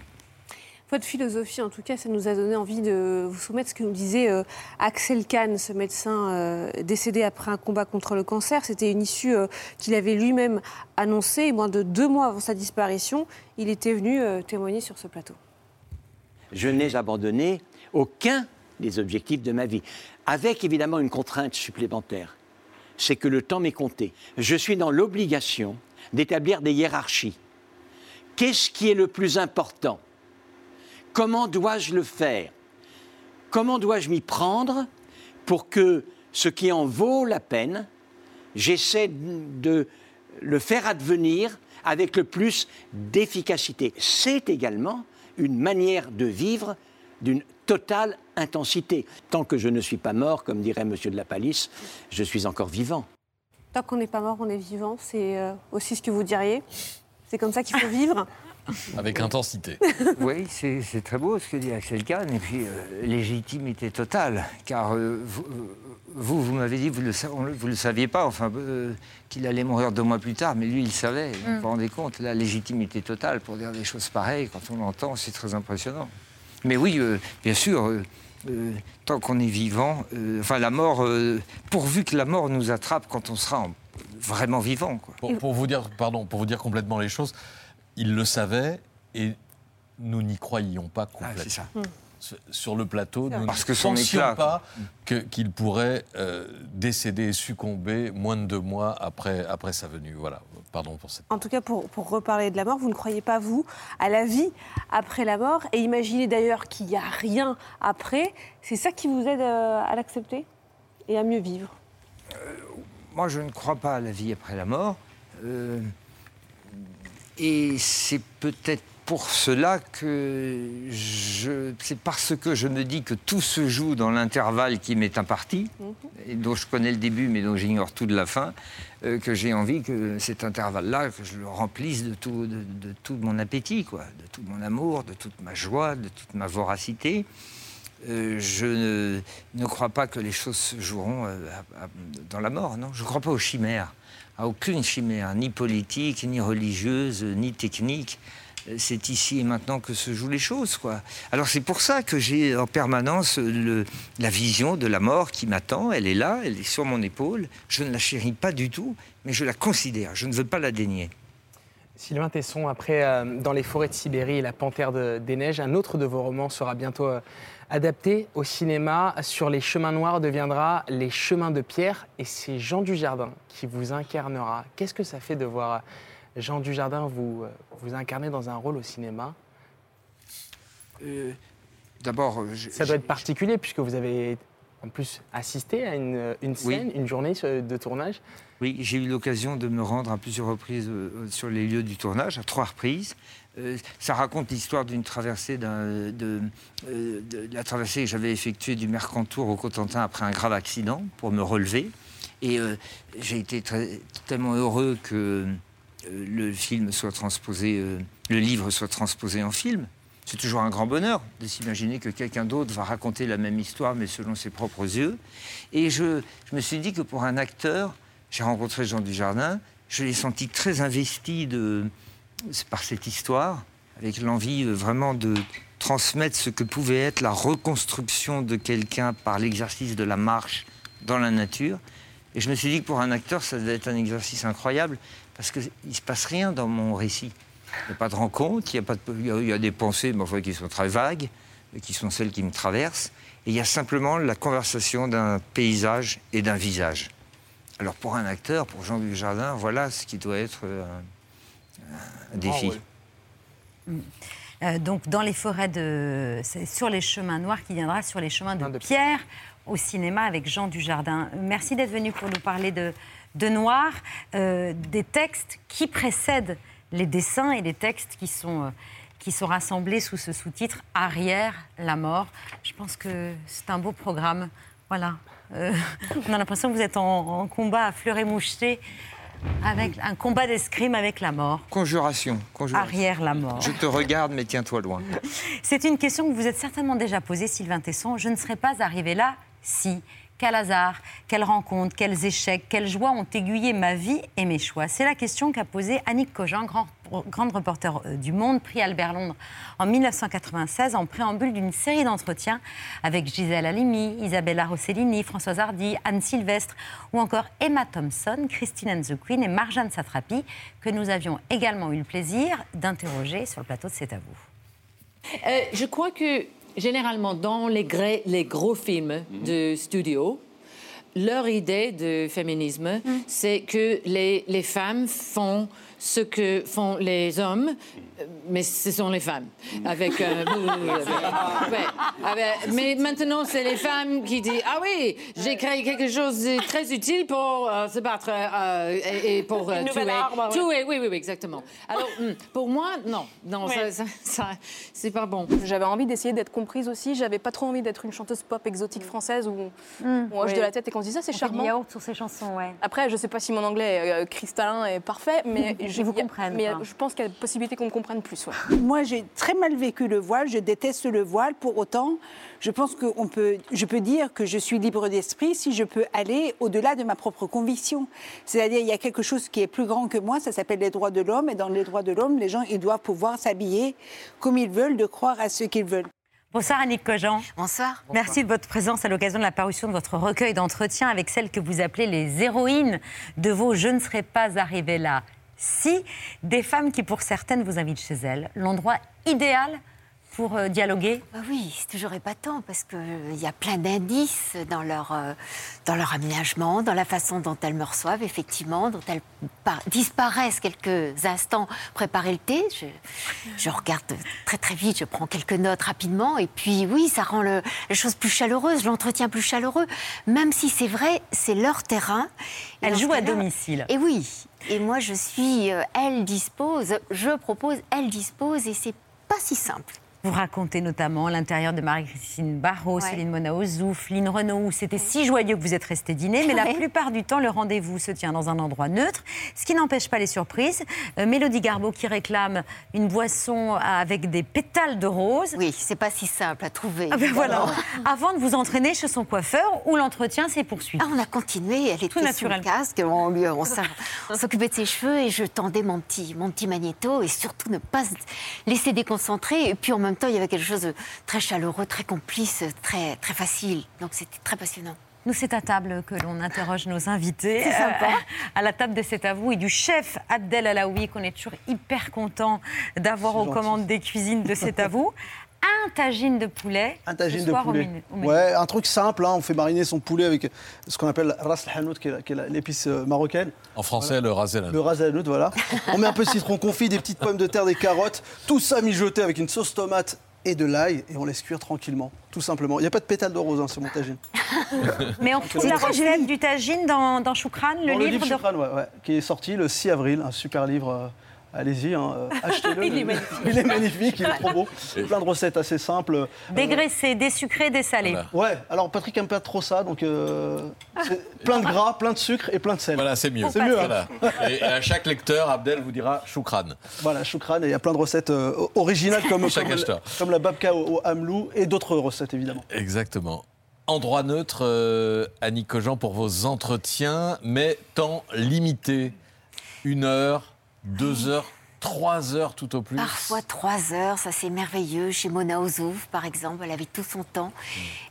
Votre philosophie, en tout cas, ça nous a donné envie de vous soumettre ce que nous disait euh, Axel Kahn, ce médecin euh, décédé après un combat contre le cancer. C'était une issue euh, qu'il avait lui-même annoncée. Moins de deux mois avant sa disparition, il était venu témoigner sur ce plateau. Je n'ai abandonné aucun des objectifs de ma vie, avec évidemment une contrainte supplémentaire, c'est que le temps m'est compté. Je suis dans l'obligation d'établir des hiérarchies. Qu'est-ce qui est le plus important? Comment dois-je le faire? Comment dois-je m'y prendre pour que ce qui en vaut la peine, j'essaie de le faire advenir avec le plus d'efficacité? C'est également une manière de vivre d'une totale intensité. Tant que je ne suis pas mort, comme dirait Monsieur de la Palisse, je suis encore vivant. Tant qu'on n'est pas mort, on est vivant. C'est euh, aussi ce que vous diriez. C'est comme ça qu'il faut vivre. [laughs] Avec intensité. [laughs] oui, c'est très beau ce que dit Axel Kahn, et puis euh, légitimité totale, car euh, vous, euh, vous, vous m'avez dit, vous ne le, vous saviez pas, enfin, euh, qu'il allait mourir deux mois plus tard, mais lui, il savait, vous Mm. vous rendez compte, la légitimité totale pour dire des choses pareilles, quand on l'entend, c'est très impressionnant. Mais oui, euh, bien sûr, euh, euh, tant qu'on est vivant, euh, enfin, la mort, euh, pourvu que la mort nous attrape quand on sera en- vraiment vivant, quoi. Pour, pour vous dire, pardon, pour vous dire complètement les choses, il le savait et nous n'y croyions pas complètement. c'est ça. Sur- Sur le plateau, nous Parce ne que pensions éclat, pas que- qu'il pourrait euh, décéder et succomber moins de deux mois après, après sa venue. Voilà, pardon pour cette... En tout cas, pour, pour reparler de la mort, vous ne croyez pas, vous, à la vie après la mort. Et imaginez d'ailleurs qu'il n'y a rien après. C'est ça qui vous aide euh, à l'accepter et à mieux vivre? Moi, je ne crois pas à la vie après la mort. Et c'est peut-être pour cela que je. C'est parce que je me dis que tout se joue dans l'intervalle qui m'est imparti, et dont je connais le début, mais dont j'ignore tout de la fin, euh, que j'ai envie que cet intervalle-là, que je le remplisse de tout, de, de tout mon appétit, quoi, de tout mon amour, de toute ma joie, de toute ma voracité. Euh, je ne, ne crois pas que les choses se joueront euh, à- à- dans la mort, non? Je ne crois pas aux chimères, aucune chimère, ni politique, ni religieuse, ni technique. C'est ici et maintenant que se jouent les choses, quoi. Alors c'est pour ça que j'ai en permanence la vision de la mort qui m'attend. Elle est là, elle est sur mon épaule. Je ne la chéris pas du tout, mais je la considère. Je ne veux pas la dénier. Sylvain Tesson, après euh, Dans les forêts de Sibérie et La panthère de- des neiges, un autre de vos romans sera bientôt euh, adapté au cinéma. Sur les chemins noirs deviendra Les chemins de pierre et c'est Jean Dujardin qui vous incarnera. Qu'est-ce que ça fait de voir Jean Dujardin vous, euh, vous incarner dans un rôle au cinéma Euh, D'abord, euh, Ça doit être particulier puisque vous avez en plus assisté à une, une Oui. scène, une journée de tournage. Oui, j'ai eu l'occasion de me rendre à plusieurs reprises sur les lieux du tournage, à trois reprises. Euh, ça raconte l'histoire d'une traversée, euh, de la traversée que j'avais effectuée du Mercantour au Cotentin après un grave accident pour me relever. Et euh, j'ai été tellement heureux que le film soit transposé, le livre soit transposé en film. C'est toujours un grand bonheur de s'imaginer que quelqu'un d'autre va raconter la même histoire, mais selon ses propres yeux. Et je, je me suis dit que pour un acteur, j'ai rencontré Jean Dujardin, je l'ai senti très investi de, par cette histoire, avec l'envie euh, vraiment de transmettre ce que pouvait être la reconstruction de quelqu'un par l'exercice de la marche dans la nature. Et je me suis dit que pour un acteur, ça devait être un exercice incroyable, parce qu'il ne se passe rien dans mon récit. Il n'y a pas de rencontre, il y a, des pensées mais qui sont très vagues, qui sont celles qui me traversent. Et il y a simplement la conversation d'un paysage et d'un visage. Alors pour un acteur, pour Jean Dujardin, voilà ce qui doit être euh, un, un défi. Euh, donc, dans les forêts de. C'est sur les chemins noirs qui viendra sur les chemins de, pierre au cinéma avec Jean Dujardin. Merci d'être venu pour nous parler de, de noir, euh, des textes qui précèdent les dessins et les textes qui sont, euh, qui sont rassemblés sous ce sous-titre Arrière, la mort. Je pense que c'est un beau programme. Voilà. Euh, [laughs] on a l'impression que vous êtes en, en combat à fleur et moucheté, avec un combat d'escrime avec la mort. Conjuration. conjuration. Arrière la mort. Je te regarde, mais tiens-toi loin. [laughs] C'est une question que vous êtes certainement déjà posée, Sylvain Tesson. Je ne serais pas arrivé là si. Quel hasard, quelle rencontre, quels échecs, quelles joies ont aiguillé ma vie et mes choix C'est la question qu'a posée Annick Cogin, grand, grande reporter euh, du Monde, prix Albert Londres en 1996, en préambule d'une série d'entretiens avec Gisèle Halimi, Isabella Rossellini, Françoise Hardy, Anne Sylvestre ou encore Emma Thompson, Christine and the Queen et Marjane Satrapi, que nous avions également eu le plaisir d'interroger sur le plateau de C'est à vous. Euh, je crois que généralement dans les, gré- les gros films de studio, leur idée de féminisme, c'est que les, les femmes font ce que font les hommes, mais ce sont les femmes. Avec, euh, [laughs] ouais, avec- mais maintenant, c'est les femmes qui disent Ah oui, j'ai créé quelque chose de très utile pour euh, se battre euh, et, et pour euh, Une tuer. arme, ouais. tuer. Oui, oui, oui, exactement. Alors, hum, pour moi, non, non, Ouais. ça, ça- ça- c'est pas bon. J'avais envie d'essayer d'être comprise aussi. J'avais pas trop envie d'être une chanteuse pop exotique française où on hoche oui. de la tête et qu'on se dit ça, c'est On fait charmant. du yaourt sur ces chansons, ouais. Après, je sais pas si mon anglais euh, cristallin est parfait, mais [laughs] Je vous comprennent, Mais quoi. je pense qu'il y a possibilité qu'on me comprenne plus. ouais. [laughs] Moi, j'ai très mal vécu le voile. Je déteste le voile. Pour autant, je pense que on peut, je peux dire que je suis libre d'esprit si je peux aller au-delà de ma propre conviction. C'est-à-dire, il y a quelque chose qui est plus grand que moi. Ça s'appelle les droits de l'homme. Et dans les droits de l'homme, les gens, ils doivent pouvoir s'habiller comme ils veulent, de croire à ce qu'ils veulent. Bonsoir Annick Cogent. Bonsoir. Merci de votre présence à l'occasion de la parution de votre recueil d'entretien avec celles que vous appelez les héroïnes de vos Je ne serais pas arrivée là. Si, des femmes qui pour certaines vous invitent chez elles, l'endroit idéal pour euh, dialoguer? Bah oui, c'est toujours épatant parce qu'il y a plein d'indices dans leur, euh, dans leur aménagement, dans la façon dont elles me reçoivent, effectivement, dont elles par- disparaissent quelques instants préparer le thé. Je, je regarde très très vite, je prends quelques notes rapidement et puis oui, ça rend le, les choses plus chaleureuses, l'entretien plus chaleureux, même si c'est vrai, c'est leur terrain. Elles jouent à domicile. Et oui, et moi je suis, euh, elle dispose, je propose, elle dispose et c'est pas si simple. Vous racontez notamment l'intérieur de Marie-Christine Barrault, Ouais. Céline Mona Ozouf, Lynn Renaud, où c'était si joyeux que vous êtes resté dîner, mais la plupart du temps, le rendez-vous se tient dans un endroit neutre, ce qui n'empêche pas les surprises. Euh, Mélodie Garbeau qui réclame une boisson avec des pétales de rose. Oui, c'est pas si simple à trouver. Ah ben voilà. [laughs] Avant de vous entraîner chez son coiffeur, où l'entretien s'est poursuivi. Ah, on a continué, elle était Tout sous naturel. le casque, on, lui- on on s'occupait de ses cheveux et je tendais mon petit, mon petit magnéto et surtout ne pas se laisser déconcentrer. Et puis en même temps, il y avait quelque chose de très chaleureux, très complice, très, très facile. Donc c'était très passionnant. Nous, c'est à table que l'on interroge nos invités. C'est sympa. Euh, [laughs] à la table de C'est à vous et du chef Abdel Alaoui, qu'on est toujours hyper content d'avoir aux gentil. commandes des cuisines de C'est à vous. [laughs] Un tagine de poulet. Un tagine de poulet. Ouais, un truc simple, hein, on fait mariner son poulet avec ce qu'on appelle ras el hanout, qui est l'épice euh, marocaine. En français, le rasé là. Le ras el hanout, voilà. [laughs] On met un peu de citron confit, des petites pommes de terre, des carottes, tout ça mijoté avec une sauce tomate et de l'ail, et on laisse cuire tranquillement, tout simplement. Il n'y a pas de pétales de rose, hein, sur mon tagine. [laughs] Mais on retrouve la recette du tagine dans, dans Choukran, le Dans livre de... Choukran, ouais, ouais, qui est sorti le 6 avril, un super livre. euh, Allez-y, hein, euh, achetez-le. [laughs] Il est Le- magnifique. Il est magnifique, il est trop beau. Plein de recettes assez simples. Euh, Dégraissé, désucré, dessalé. Ouais, alors Patrick aime pas trop ça, donc euh, c'est plein de gras, plein de sucre et plein de sel. Voilà, c'est mieux. C'est mieux. hein. Voilà. Et, à chaque lecteur, Abdel vous dira choukran. Voilà, choukran, et il y a plein de recettes euh, originales [laughs] comme, la babka au, au hamelou et d'autres recettes évidemment. Exactement. Endroit neutre, euh, Annie Cogent, pour vos entretiens, mais temps limité. Une heure, deux heures, trois heures tout au plus. Parfois trois heures, ça c'est merveilleux. Chez Mona Ozouf, par exemple, elle avait tout son temps.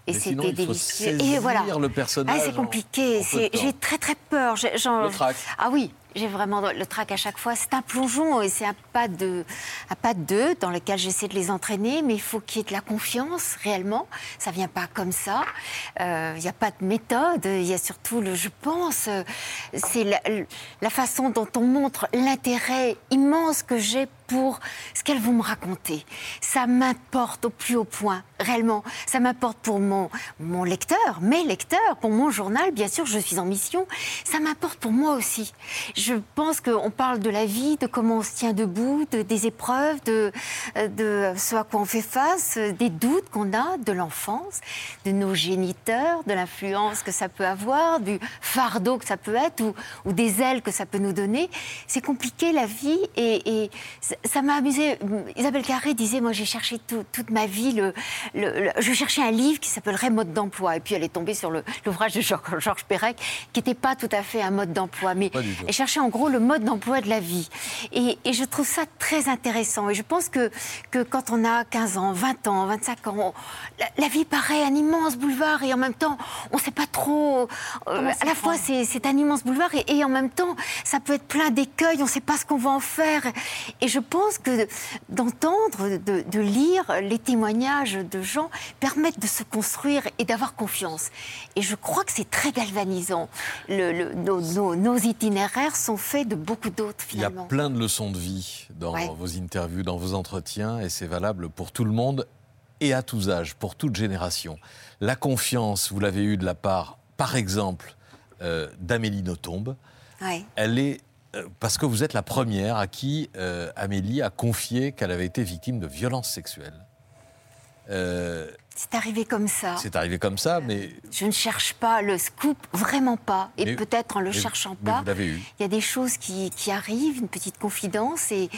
Et c'était délicieux. Et voilà. le personnage Ah, c'est compliqué. J'ai très très peur. Le trac. Ah oui, j'ai vraiment le trac à chaque fois. C'est un plongeon et c'est un pas de, un pas de deux dans lequel j'essaie de les entraîner, mais il faut qu'il y ait de la confiance réellement. Ça vient pas comme ça. Euh, Il n'y a pas de méthode. Il y a surtout le, je pense, euh, c'est la, façon dont on montre l'intérêt immense que j'ai pour ce qu'elles vont me raconter. Ça m'importe au plus haut point, réellement. Ça m'importe pour mon, mon lecteur, mes lecteurs, pour mon journal, bien sûr, je suis en mission. Ça m'importe pour moi aussi. Je pense qu'on parle de la vie, de comment on se tient debout, de- des épreuves, de, de ce à quoi on fait face, des doutes qu'on a de l'enfance, de nos géniteurs, de l'influence que ça peut avoir, du fardeau que ça peut être ou, ou des ailes que ça peut nous donner. C'est compliqué la vie et ça- m'a amusé. Isabelle Carré disait, moi j'ai cherché tout- toute ma vie, le, le- le- je cherchais un livre qui s'appellerait Mode d'emploi. Et puis elle est tombée sur l'ouvrage de Georges Perec, qui n'était pas tout à fait un mode d'emploi, mais elle cherchait en gros le mode d'emploi de la vie. Et, et je trouve ça très intéressant. Et je pense que, que quand on a 15 ans, 20 ans, 25 ans, on- la, la vie paraît un immense boulevard et en même temps, on ne sait pas trop. euh, à la fois, c'est un immense boulevard et, et en même temps, ça peut être plein d'écueils, on ne sait pas ce qu'on va en faire. Et je pense que d'entendre, de, de lire les témoignages de gens permettent de se construire et d'avoir confiance. Et je crois que c'est très galvanisant. Le- le- nos, nos- nos itinéraires sont faits de beaucoup d'autres Il y a plein de leçons de vie dans Ouais. vos interviews, dans vos entretiens, et c'est valable pour tout le monde et à tous âges, pour toute génération. La confiance, vous l'avez eue de la part, par exemple, euh, d'Amélie Nothomb. Ouais. Elle est parce que vous êtes la première à qui euh, Amélie a confié qu'elle avait été victime de violences sexuelles. Euh, C'est arrivé comme ça. c'est arrivé comme ça, mais, Je ne cherche pas le scoop, vraiment pas. Et peut-être en le mais- cherchant mais pas, il y a des choses qui, qui arrivent, une petite confidence, et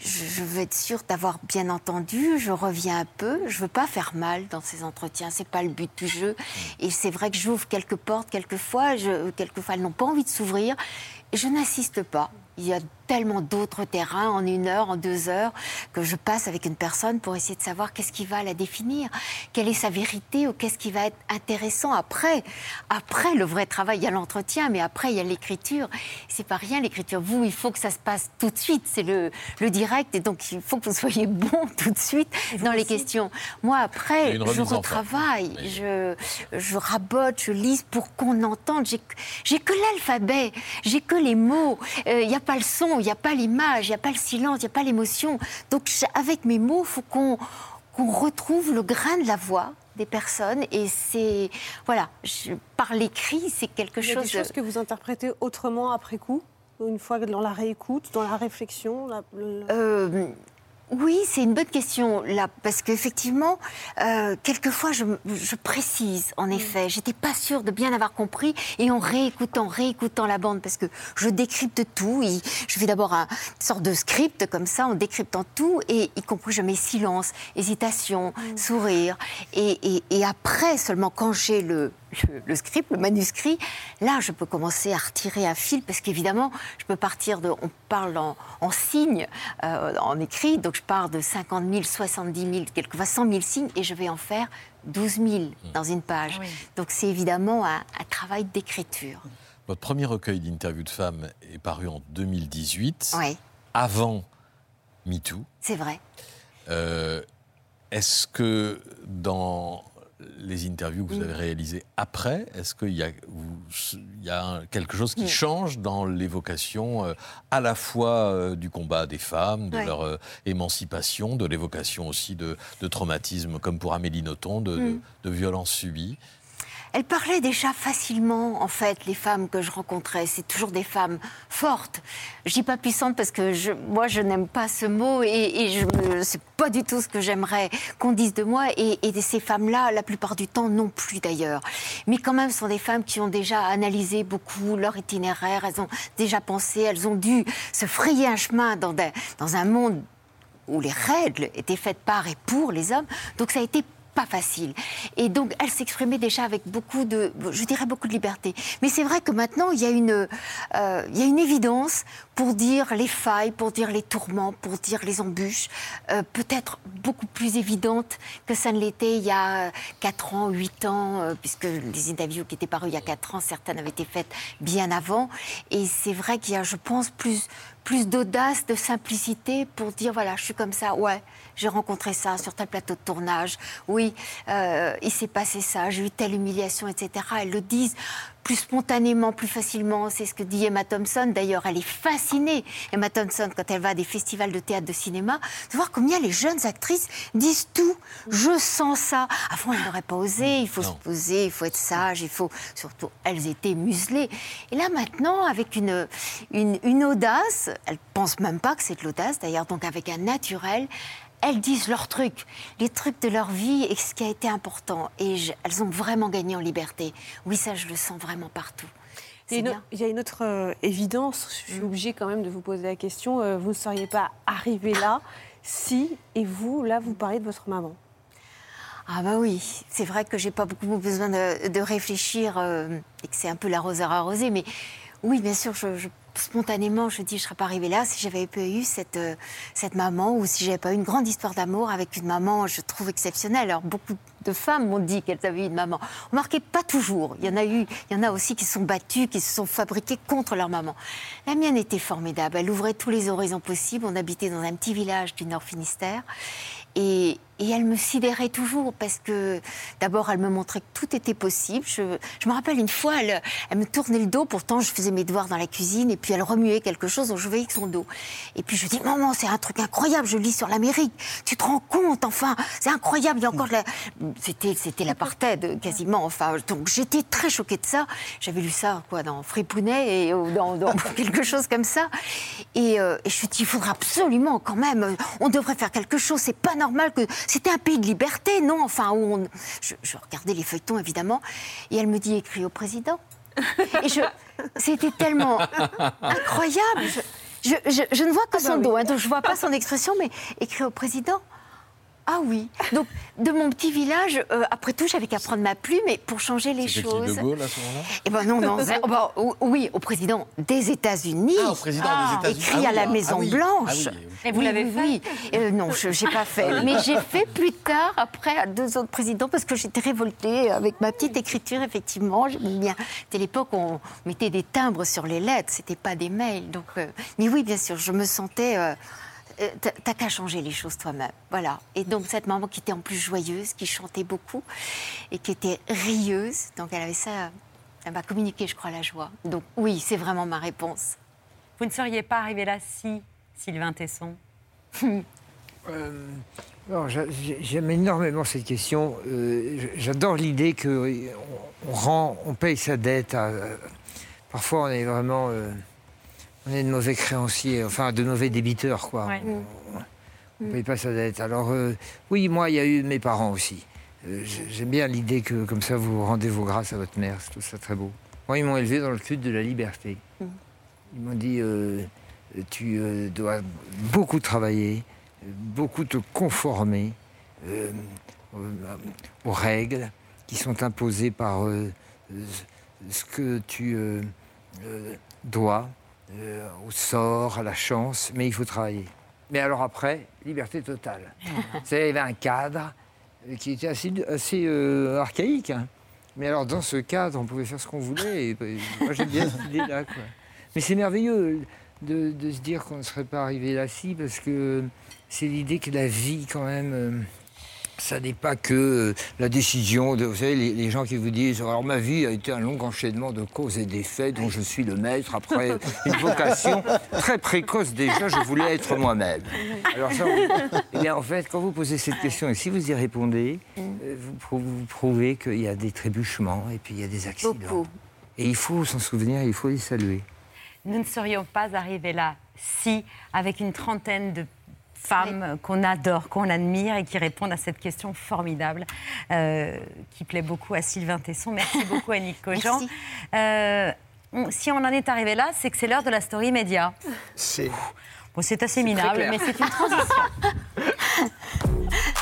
je, je veux être sûre d'avoir bien entendu. Je reviens un peu. Je veux pas faire mal dans ces entretiens. C'est pas le but du jeu. Et c'est vrai que j'ouvre quelques portes, quelquefois. Je, quelquefois, elles n'ont pas envie de s'ouvrir. Je n'insiste pas. Il y a tellement d'autres terrains en une heure, en deux heures, que je passe avec une personne pour essayer de savoir qu'est-ce qui va la définir, quelle est sa vérité ou qu'est-ce qui va être intéressant après. Après le vrai travail, il y a l'entretien, mais après il y a l'écriture. C'est pas rien l'écriture. Vous, il faut que ça se passe tout de suite. C'est le, le direct et donc il faut que vous soyez bon [laughs] tout de suite dans les questions. Moi après, je retravaille, je, je rabote, je lise pour qu'on entende. J'ai que l'alphabet, j'ai que les mots. Euh, Il n'y a pas le son, il n'y a pas l'image, il n'y a pas le silence, il n'y a pas l'émotion. Donc avec mes mots, il faut qu'on qu'on retrouve le grain de la voix des personnes et c'est voilà je- par l'écrit c'est quelque Il y a chose des choses que vous interprétez autrement après coup? Une fois dans la réécoute, dans la réflexion la- le- Euh, oui, c'est une bonne question là, parce qu'effectivement, euh, quelquefois je, je précise. En effet, j'étais pas sûre de bien avoir compris, et en réécoutant, réécoutant la bande, parce que je décrypte tout. et je fais d'abord un- sorte de script comme ça, en décryptant tout, et y compris je mets silence, hésitation, sourire, et, et- et après seulement quand j'ai le le, le script, le manuscrit, là, je peux commencer à retirer un fil parce qu'évidemment, je peux partir de. On parle en, en signes, euh, en écrit, donc je pars de 50 000, 70 000, quelquefois 100 000 signes et je vais en faire 12 000 dans une page. Donc c'est évidemment un, un travail d'écriture. votre premier recueil d'interviews de femmes est paru en 2018, Oui, avant MeToo. c'est vrai. Euh, Est-ce que dans les interviews que vous Mm. avez réalisées après, est-ce qu'il y a, y quelque chose qui Mm. change dans l'évocation euh, à la fois euh, du combat des femmes, de leur euh, émancipation, de l'évocation aussi de, de traumatismes comme pour Amélie Nothomb, de, de- Mm. de violences subies Elles parlaient déjà facilement, en fait, les femmes que je rencontrais. C'est toujours des femmes fortes. Je dis pas puissantes parce que moi, je n'aime pas ce mot et, et je c'est pas du tout ce que j'aimerais qu'on dise de moi. Et, et ces femmes-là, la plupart du temps, non plus d'ailleurs. Mais quand même, ce sont des femmes qui ont déjà analysé beaucoup leur itinéraire. Elles ont déjà pensé, elles ont dû se frayer un chemin dans, dans un monde où les règles étaient faites par et pour les hommes. Donc ça a été pas facile. Et donc, elle s'exprimait déjà avec beaucoup de, je dirais beaucoup de liberté. Mais c'est vrai que maintenant, il y a une, euh, il y a une évidence pour dire les failles, pour dire les tourments, pour dire les embûches, euh, peut-être beaucoup plus évidente que ça ne l'était il y a 4 ans, 8 ans, euh, puisque les interviews qui étaient parues il y a 4 ans, certaines avaient été faites bien avant. Et c'est vrai qu'il y a, je pense, plus, plus d'audace, de simplicité pour dire voilà, je suis comme ça, ouais, j'ai rencontré ça sur tel plateau de tournage, oui, euh, il s'est passé ça, j'ai eu telle humiliation, etc. Elles le disent plus spontanément, plus facilement. C'est ce que dit Emma Thompson. D'ailleurs, elle est fascinée, Emma Thompson, quand elle va à des festivals de théâtre, de cinéma, de voir combien les jeunes actrices disent tout. Je sens ça. Avant, elles n'auraient pas osé. Il faut se poser, il faut être sage, il faut surtout. Elles étaient muselées. Et là, maintenant, avec une, une, une audace, elles pensent même pas que c'est de l'audace, d'ailleurs, donc avec un naturel elles disent leurs trucs, les trucs de leur vie et ce qui a été important. Et je- elles ont vraiment gagné en liberté. Oui, ça, je le sens vraiment partout. Il y a une- bien. Mm. il y a une autre euh, évidence, je suis obligée quand même de vous poser la question. euh, vous ne seriez pas arrivé là si, et vous, là, vous parlez de votre maman Ah bah oui, c'est vrai que j'ai pas beaucoup besoin de, de réfléchir euh, et que c'est un peu l'arroseur arrosé, mais oui, bien sûr, je, je- spontanément, je dis, je serais pas arrivée là si j'avais pas eu cette, euh, cette maman ou si j'avais pas eu une grande histoire d'amour avec une maman, je trouve exceptionnelle. Alors beaucoup de femmes m'ont dit qu'elles avaient eu une maman. Remarquez, pas toujours. Il y en a eu, il y en a aussi qui sont battues, qui se sont fabriquées contre leur maman. La mienne était formidable. Elle ouvrait tous les horizons possibles. On habitait dans un petit village du Nord Finistère. Et, et elle me sidérait toujours parce que d'abord elle me montrait que tout était possible. Je, me rappelle une fois, elle, me tournait le dos, pourtant je faisais mes devoirs dans la cuisine et puis elle remuait quelque chose, donc je voyais que son dos. Et puis je dis maman c'est un truc incroyable, je lis sur l'Amérique. Tu te rends compte enfin, c'est incroyable. Il y a encore la... c'était l'apartheid quasiment. Enfin donc j'étais très choquée de ça. J'avais lu ça quoi dans Fripounet et euh, dans, [laughs] quelque chose comme ça. Et, euh, et je me suis dit il faudra absolument quand même, on devrait faire quelque chose. C'est pas normal que c'était un pays de liberté, non Enfin, où on... je, je regardais les feuilletons évidemment, et elle me dit écris au président. Et je, c'était tellement incroyable. Je, je- je- je ne vois que son dos, hein, donc je vois pas son expression, mais écrit au président. Ah oui. Donc de mon petit village, euh, après tout, j'avais qu'à prendre ma plume et pour changer les qui, choses. De Gaulle à ce moment-là? Eh ben non, non, oh ben, ou- oui, au président des États-Unis. Ah, au président des États-Unis. Écrit Ah à la ah Maison oui, Blanche. ah oui. Et vous Oui, l'avez oui, fait? oui. Euh, Non, je n'ai pas fait. Mais j'ai fait plus tard, après, à deux autres présidents, parce que j'étais révoltée avec ma petite écriture, effectivement. Bien. C'était l'époque où on mettait des timbres sur les lettres, c'était pas des mails. Donc, euh, Mais oui, bien sûr, je me sentais. Euh, euh, t'as- qu'à changer les choses toi-même. Voilà. Et donc, cette maman qui était en plus joyeuse, qui chantait beaucoup et qui était rieuse, donc elle avait ça. Elle m'a communiqué, je crois, la joie. Donc, oui, c'est vraiment ma réponse. Vous ne seriez pas arrivé là si, Sylvain Tesson [laughs] Euh, J'aime énormément cette question. Euh, J'adore l'idée que euh, on, on rend, on paye sa dette. à- à- parfois, on est vraiment, euh, on est de mauvais créanciers, enfin de mauvais débiteurs, quoi. Ouais. On ne paye pas sa dette. Alors, euh, oui, moi, il y a eu mes parents aussi. Euh, j'ai- J'aime bien l'idée que, comme ça, vous rendez vos grâces à votre mère. Je trouve ça très beau. Moi, ils m'ont élevé dans le culte de la liberté. Ils m'ont dit euh, tu dois beaucoup travailler, beaucoup te conformer aux, règles qui sont imposées par ce que tu dois, euh, au sort, à la chance, mais il faut travailler. Mais alors après, liberté totale. C'est il y avait un cadre qui était assez, assez euh, archaïque. hein. Mais alors dans ce cadre, on pouvait faire ce qu'on voulait. Et, moi j'aime bien cette idée-là. Mais c'est merveilleux de, de se dire qu'on ne serait pas arrivé là si, parce que c'est l'idée que la vie, quand même, euh, ça n'est pas que euh, la décision de. Vous savez, les, les gens qui vous disent Alors ma vie a été un long enchaînement de causes et d'effets dont je suis le maître après [laughs] une vocation très précoce déjà, je voulais être moi-même. Alors ça, eh bien, en fait, quand vous posez cette question et si vous y répondez, euh, vous, vous prouvez qu'il y a des trébuchements et puis il y a des accidents. Beaucoup. Et il faut s'en souvenir, il faut les saluer. Nous ne serions pas arrivés là si, avec une trentaine de femmes qu'on adore, qu'on admire et qui répondent à cette question formidable euh, qui plaît beaucoup à Sylvain Tesson. Merci [laughs] beaucoup Annick Cogent. Euh, on- si on en est arrivé là, c'est que c'est l'heure de la story média. C'est. Bon, c'est assez minable, mais c'est une transition. [laughs]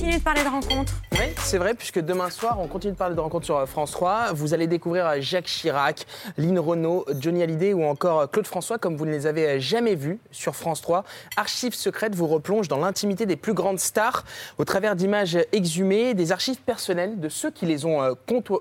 on continue de parler de rencontres. Oui, c'est vrai, puisque demain soir, on continue de parler de rencontres sur euh, France 3. Vous allez découvrir euh, Jacques Chirac, Lynn Renault, Johnny Hallyday ou encore euh, Claude François, comme vous ne les avez jamais vus sur France 3. Archives secrètes vous replonge dans l'intimité des plus grandes stars au travers d'images exhumées, des archives personnelles de ceux qui les ont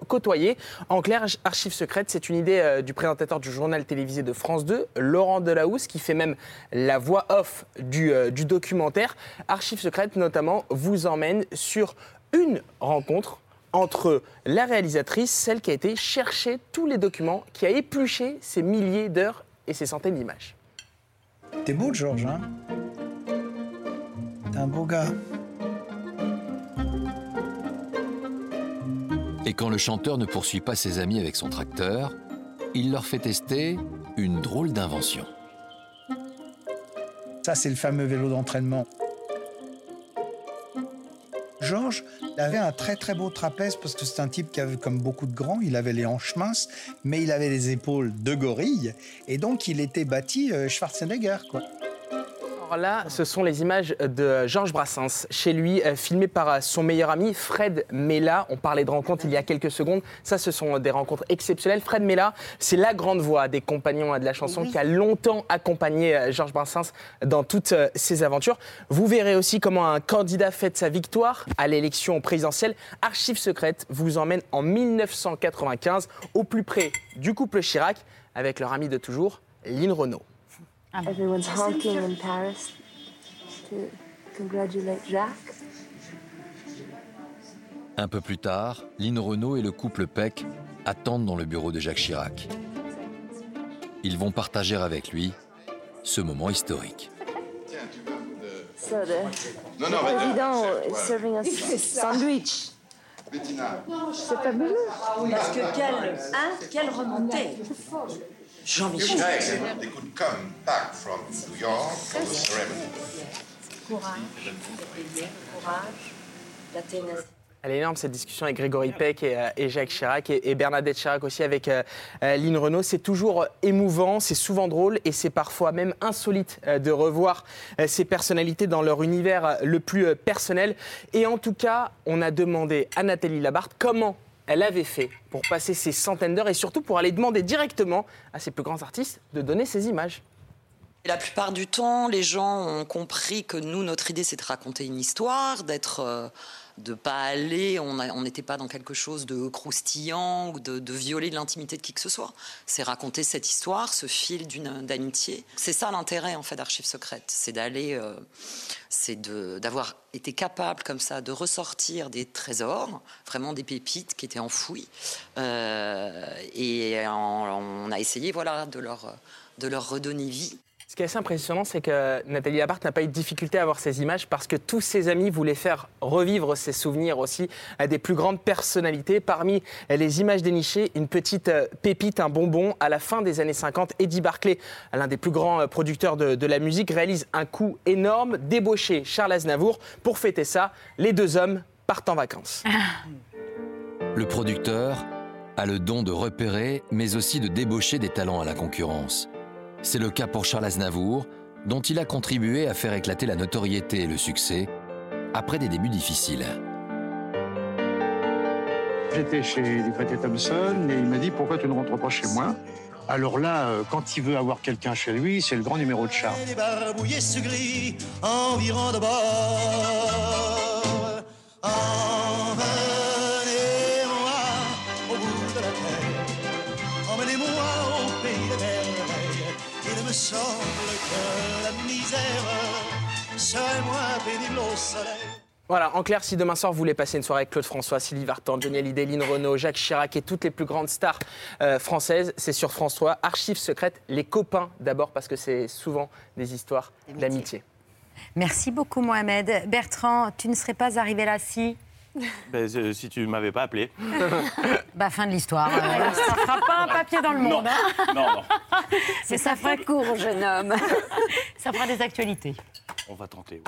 côtoyés. En clair, Archives secrètes, c'est une idée du présentateur du journal télévisé de France 2, Laurent Delahousse, qui fait même la voix off du, du documentaire. Archives secrètes, notamment, vous emmène sur une rencontre entre la réalisatrice, celle qui a été chercher tous les documents, qui a épluché ces milliers d'heures et ces centaines d'images. T'es beau, Georges, hein? T'es un beau gars. Et quand le chanteur ne poursuit pas ses amis avec son tracteur, il leur fait tester une drôle d'invention. Ça, c'est le fameux vélo d'entraînement. Georges avait un très très beau trapèze parce que c'est un type qui avait comme beaucoup de grands, il avait les hanches minces, mais il avait les épaules de gorille et donc il était bâti euh, Schwarzenegger quoi. Alors là, ce sont les images de Georges Brassens, chez lui, euh, filmées par euh, son meilleur ami Fred Mella. On parlait de rencontres il y a quelques secondes. Ça, ce sont des rencontres exceptionnelles. Fred Mella, c'est la grande voix des compagnons de la chanson qui a longtemps accompagné euh, Georges Brassens dans toutes ses aventures. Vous verrez aussi comment un candidat fête sa victoire à l'élection présidentielle. Archives secrètes vous emmène en 1995 au plus près du couple Chirac avec leur ami de toujours, Lynn Renault. Everyone's honking in Paris to congratulate Jacques. Un peu plus tard, Lynn Renault et le couple Peck attendent dans le bureau de Jacques Chirac. Ils vont partager avec lui ce moment historique. So the Non, non, mais- président serving us sandwich. C'est fabuleux. Parce que quelle, hein, quelle remontée Jean-Michel. They could come back from New York for the ceremony. Courage, courage, la ténacité. Elle est énorme cette discussion avec Grégory Peck et, euh, et Jacques Chirac et, et Bernadette Chirac aussi avec euh, euh, Lynn Renault. C'est toujours émouvant, c'est souvent drôle et c'est parfois même insolite euh, de revoir euh, ces personnalités dans leur univers euh, le plus euh, personnel. Et en tout cas, on a demandé à Nathalie Labarthe comment elle avait fait pour passer ces centaines d'heures et surtout pour aller demander directement à ses plus grands artistes de donner ces images. La plupart du temps, les gens ont compris que nous, notre idée, c'est de raconter une histoire, d'être, euh, de pas aller, on n'était pas dans quelque chose de croustillant ou de, de violer l'intimité de qui que ce soit. C'est raconter cette histoire, ce fil d'amitié. C'est ça l'intérêt en fait d'Archives secrètes, c'est d'aller, euh, c'est d'avoir été capable comme ça de ressortir des trésors, vraiment des pépites qui étaient enfouies, Euh, et on a essayé voilà de leur de leur redonner vie. Ce qui est assez impressionnant, c'est que Nathalie Labarthe n'a pas eu de difficulté à avoir ces images parce que tous ses amis voulaient faire revivre ses souvenirs aussi à des plus grandes personnalités. Parmi les images dénichées, une petite euh, pépite, un bonbon. À la fin des années 50, Eddie Barclay, l'un des plus grands euh, producteurs de, de la musique, réalise un coup énorme, débauché Charles Aznavour. Pour fêter ça, les deux hommes partent en vacances. Le producteur a le don de repérer, mais aussi de débaucher des talents à la concurrence. C'est le cas pour Charles Aznavour, dont il a contribué à faire éclater la notoriété et le succès après des débuts difficiles. J'étais chez Libretti Thompson et il m'a dit pourquoi tu ne rentres pas chez moi? Alors là, euh, quand il veut avoir quelqu'un chez lui, c'est le grand numéro de Charles. Environ de bord. Serait moins pénible au soleil. Voilà, en clair, si demain soir vous voulez passer une soirée avec Claude François, Sylvie Vartan, Johnny Hallyday, Lynn Renault, Jacques Chirac et toutes les plus grandes stars euh, françaises, c'est sur France 3, Archives secrètes, les copains d'abord parce que c'est souvent des histoires d'amitié. Merci beaucoup, Mohamed. Bertrand, tu ne serais pas arrivé là si [laughs] Ben, euh, si tu m'avais pas appelé. [laughs] Bah, fin de l'histoire. [laughs] Euh, ça fera pas un papier dans le monde. Non. hein. Non, non. Mais ça fera court, jeune homme. ça fera des actualités. On va tenter.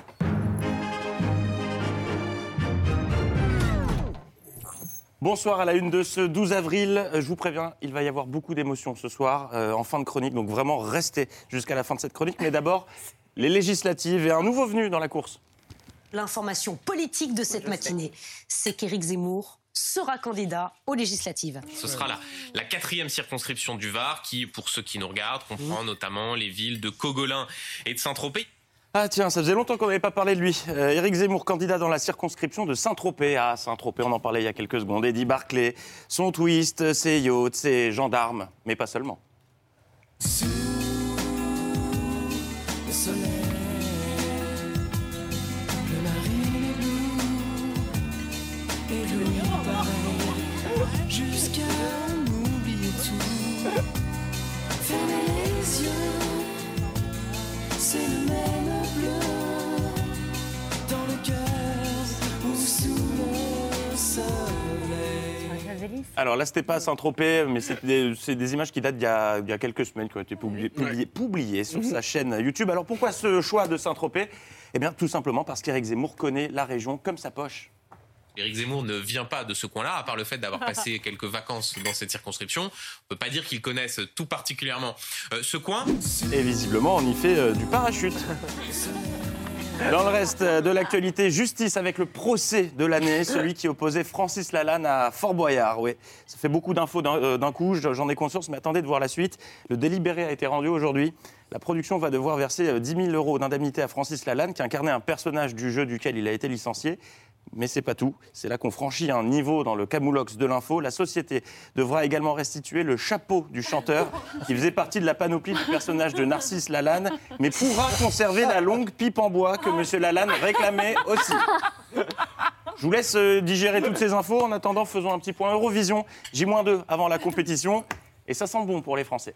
Bonsoir à la une de ce 12 avril. Euh, Je vous préviens, il va y avoir beaucoup d'émotions ce soir euh, en fin de chronique, donc vraiment restez jusqu'à la fin de cette chronique. Mais d'abord, les législatives et un nouveau venu dans la course. L'information politique de cette matinée, c'est qu'Éric Zemmour sera candidat aux législatives. Ce sera la, la quatrième circonscription du Var qui, pour ceux qui nous regardent, comprend notamment les villes de Cogolin et de Saint-Tropez. Ah tiens, ça faisait longtemps qu'on n'avait pas parlé de lui. Euh, Éric Zemmour, candidat dans la circonscription de Saint-Tropez. Ah, Saint-Tropez, on en parlait il y a quelques secondes. Eddie Barclay, son twist, ses yachts, ses gendarmes, mais pas seulement. Le soleil, Alors là, c'était pas à Saint-Tropez, mais c'est des, images qui datent d'il y, a, il y a quelques semaines, qui ont été publiées, publiées- publiées sur sa chaîne YouTube. Alors pourquoi ce choix de Saint-Tropez Eh bien, tout simplement parce qu'Éric Zemmour connaît la région comme sa poche. Éric Zemmour ne vient pas de ce coin-là, à part le fait d'avoir passé [laughs] quelques vacances dans cette circonscription. On peut pas dire qu'il connaisse tout particulièrement euh, ce coin. Et visiblement, on y fait euh, du parachute. [laughs] Dans le reste euh, de l'actualité, justice avec le procès de l'année, celui qui opposait Francis Lalanne à Fort Boyard. Oui, ça fait beaucoup d'infos d'un euh, coup, j'en ai conscience, mais attendez de voir la suite. Le délibéré a été rendu aujourd'hui. La production va devoir verser euh, 10 000 euros d'indemnité à Francis Lalanne, qui incarnait un personnage du jeu duquel il a été licencié. Mais c'est pas tout. C'est là qu'on franchit un niveau dans le camoulox de l'info. La société devra également restituer le chapeau du chanteur qui faisait partie de la panoplie du personnage de Narcisse Lalanne, mais pourra conserver la longue pipe en bois que M. Lalanne réclamait aussi. Je vous laisse euh, digérer toutes ces infos. En attendant, faisons un petit point Eurovision. J-2 avant la compétition. Et ça sent bon pour les Français.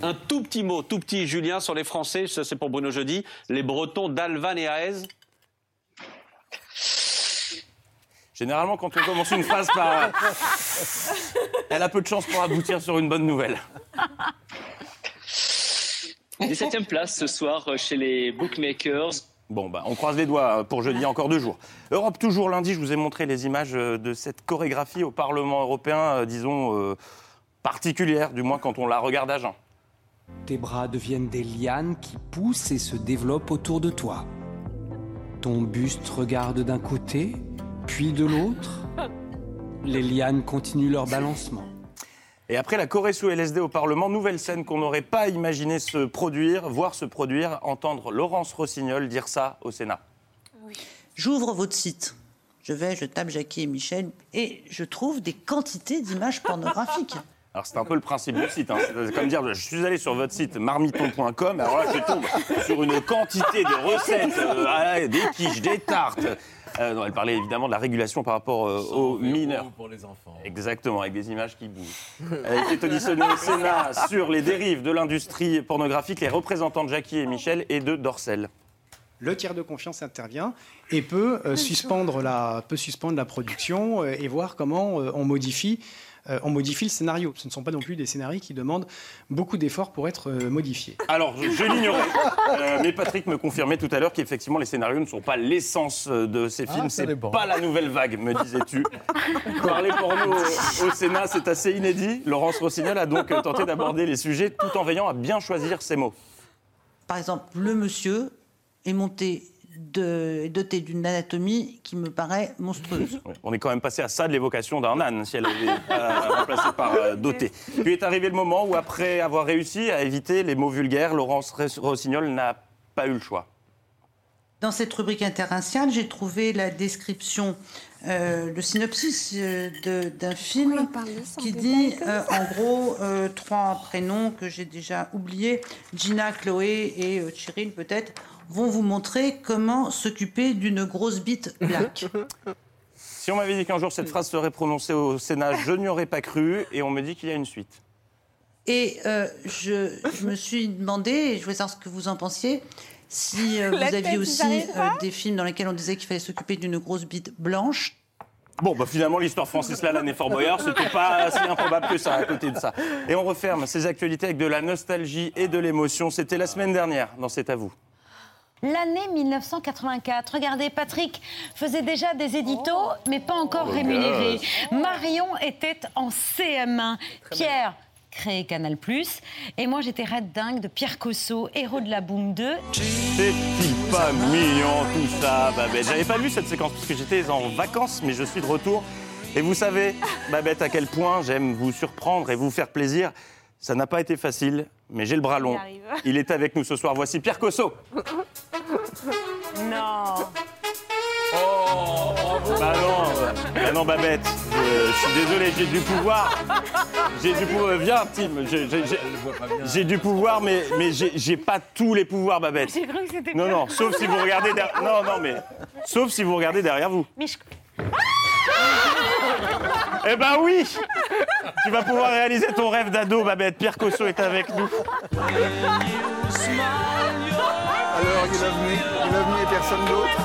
Un tout petit mot, tout petit, Julien, sur les Français, ça c'est pour Bruno Jeudi, les Bretons d'Alvan et Aez. Généralement, quand on commence une phrase par. [laughs] Elle a peu de chance pour aboutir sur une bonne nouvelle. [laughs] 17e place ce soir chez les bookmakers. Bon, bah, on croise les doigts pour jeudi, encore deux jours. Europe toujours lundi, je vous ai montré les images euh, de cette chorégraphie au Parlement européen, euh, disons, euh, particulière, du moins quand on la regarde à jeun. Tes bras deviennent des lianes qui poussent et se développent autour de toi. Ton buste regarde d'un côté, puis de l'autre. Les lianes continuent leur balancement. Et après la Corée sous LSD au Parlement, nouvelle scène qu'on n'aurait pas imaginé se produire, voir se produire, entendre Laurence Rossignol dire ça au Sénat. J'ouvre votre site. Je vais, je tape Jackie et Michel et je trouve des quantités d'images pornographiques. Alors c'est un peu le principe du site. hein. C'est comme dire, je suis allé sur votre site marmiton.com, alors là je tombe sur une quantité de recettes, euh, ah, des quiches, des tartes. Euh, non, elle parlait évidemment de la régulation par rapport euh, aux mineurs. Pour les enfants. Exactement, avec des images qui bougent. Elle été auditionnée au [laughs] Sénat sur les dérives de l'industrie pornographique, les représentants de Jackie et Michel et de Dorcel. le tiers de confiance intervient et peut, euh, suspendre, la, peut suspendre la production euh, et voir comment euh, on, modifie, euh, on modifie le scénario. Ce ne sont pas non plus des scénarios qui demandent beaucoup d'efforts pour être euh, modifiés. Alors, je, je l'ignorais, euh, mais Patrick me confirmait tout à l'heure qu'effectivement les scénarios ne sont pas l'essence de ces films, Ah, c'est pas la nouvelle vague, me disais-tu. Parler porno au, au Sénat, c'est assez inédit. Laurence Rossignol a donc tenté d'aborder les sujets tout en veillant à bien choisir ses mots. Par exemple, le monsieur est monté de, doté d'une anatomie qui me paraît monstrueuse. [laughs] On est quand même passé à ça de l'évocation d'un âne, si elle avait pas remplacé par euh, doté. Puis est arrivé le moment où, après avoir réussi à éviter les mots vulgaires, Laurence Rossignol n'a pas eu le choix. Dans cette rubrique interraciale, j'ai trouvé la description, euh, le synopsis euh, d'un film qui dit, euh, en gros, euh, trois prénoms que j'ai déjà oubliés, Gina, Chloé et euh, Cheryl peut-être, vont vous montrer comment s'occuper d'une grosse bite black. [laughs] Si on m'avait dit qu'un jour cette phrase serait prononcée au Sénat, je n'y aurais pas cru, et on me dit qu'il y a une suite. Et euh, je, je me suis demandé, et je voulais savoir ce que vous en pensiez, si euh, vous aviez aussi euh, des films dans lesquels on disait qu'il fallait s'occuper d'une grosse bite blanche. Bon, bah finalement, l'histoire Francis Lalanne et Fort Boyard, c'était pas si improbable que ça à côté de ça. Et on referme ces actualités avec de la nostalgie et de l'émotion. C'était la semaine dernière dans C'est à vous. L'année 1984. Regardez, Patrick faisait déjà des éditos, mais pas encore rémunérés. Marion était en CM1. Pierre créé Canal+. Et moi, j'étais red dingue de Pierre Cosso, héros de la Boom 2. C'est-il pas mignon tout ça, Babette J'avais pas vu cette séquence parce que j'étais en vacances, mais je suis de retour. Et vous savez, Babette, à quel point j'aime vous surprendre et vous faire plaisir. Ça n'a pas été facile, mais j'ai le bras long. [laughs] Il est avec nous ce soir. Voici Pierre Cosso. Non. Bah non, bah non Babette, je, je suis désolé, j'ai du pouvoir. J'ai du pouvoir. Viens, Tim. j'ai- du pouvoir, mais, mais j'ai pas tous les pouvoirs, Babette. J'ai cru que c'était Non, non, sauf si vous regardez derrière. Non, non, mais. Sauf si vous regardez derrière vous. Mais je- Eh ben oui Tu vas pouvoir réaliser ton rêve d'ado, Babette. Pierre Cosso est avec nous. You love me et personne d'autre.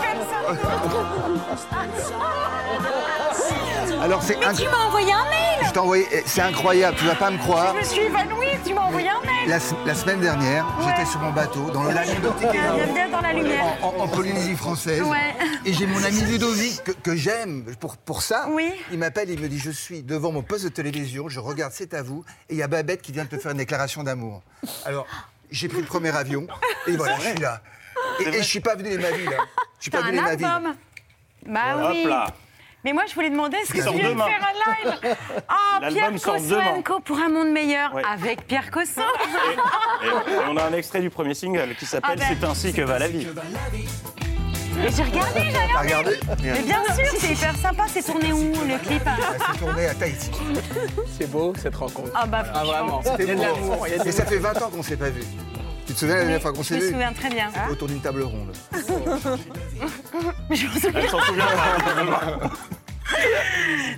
Alors c'est Mais inc- tu m'as envoyé un mail Je t'ai envoyé, eh, c'est incroyable, tu vas pas me croire. Je me suis évanouie, tu m'as envoyé un mail La, semaine dernière, j'étais sur mon bateau dans le lac Viens bien dans la lumière. en, en- en Polynésie française. Ouais. Et j'ai mon ami Ludovic que, que j'aime pour, pour ça. Il m'appelle, il me dit Je suis devant mon poste de télévision, je regarde, c'est à vous. Et il y a Babette qui vient de te faire une déclaration d'amour. Alors, j'ai pris le premier avion et voilà, je suis là. Et, et je suis pas venu de ma vie là. Je suis pas venu de ma vie. album Bah Hop oui. là. Mais moi, je voulais demander, est-ce que tu viens de faire un live Ah, [laughs] L'album Pierre sort Cosso demain. Co pour un monde meilleur Ouais. avec Pierre Cosso. Et on a un extrait du premier single qui s'appelle Ah ben. C'est ainsi que va la vie. Mais j'ai regardé, j'ai T'as regardé. Mais bien sûr, c'est hyper sympa. C'est tourné où le clip C'est tourné à Tahiti. C'est beau cette rencontre. Ah bah Ah, vraiment. C'était Il y a de beau. Et ça fait 20 ans qu'on s'est pas vu. Tu te souviens la dernière fois qu'on Je s'est me vu souviens très bien. Autour d'une table ronde. [laughs] Mais je m'en souviens. Elle s'en souvient pas.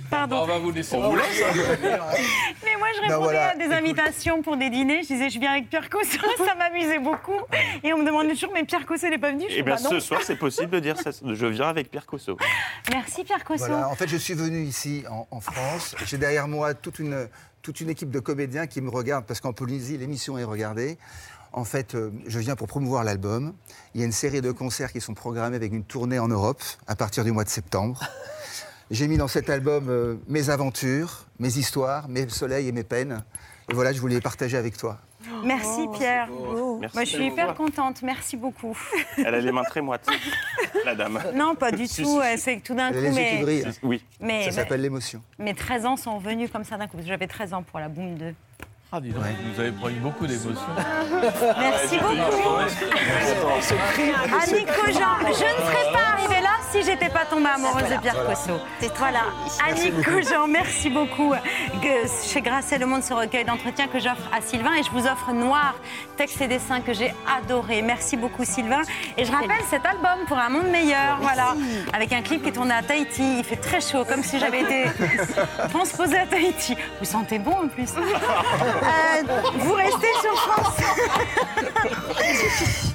Pardon. On va vous laisser. On vous laisse. Mais moi, je Ben répondais voilà, à des invitations pour des dîners. Je disais, je viens avec Pierre Cosso. [laughs] Ça m'amusait beaucoup. Et on me demandait toujours, mais Pierre Cosso n'est pas venu? Je dis, bien bah non. ce soir, c'est possible de dire ça. Je viens avec Pierre Cosso. Merci Pierre Cosso. Voilà, en fait, je suis venu ici en, en France. J'ai derrière moi toute une, toute une équipe de comédiens qui me regardent parce qu'en Polynésie, l'émission est regardée. En fait, euh, je viens pour promouvoir l'album. Il y a une série de concerts qui sont programmés avec une tournée en Europe à partir du mois de septembre. J'ai mis dans cet album euh, mes aventures, mes histoires, mes soleils et mes peines. Et voilà, je voulais les partager avec toi. Merci Pierre. Merci Moi, je suis hyper contente. Merci beaucoup. Elle a les mains très moites, la dame. Non, pas du Si, tout. si, euh, si. C'est que tout d'un coup, les mais... qui brillent. Oui. Mais- Ça mais- s'appelle l'émotion. Mes 13 ans sont venus comme ça d'un coup. J'avais 13 ans pour la Boom 2. Ah, dis donc, vous avez pris beaucoup d'émotions. [laughs] Merci beaucoup. Annick Cogent, je ne serais pas arrivée là si j'étais pas tombée amoureuse de Pierre Cosso. Voilà. Annick Cogent, merci beaucoup. Chez Grasset, Le Monde, ce recueil d'entretien que j'offre à Sylvain et je vous offre Noir, texte et dessin que j'ai adoré. Merci beaucoup Sylvain. Et je rappelle cet album pour un monde meilleur, voilà, avec un clip qui est tourné à Tahiti. Il fait très chaud, comme si j'avais été [laughs] transposée à Tahiti. Vous sentez bon en plus. [laughs] Euh, vous restez sur France.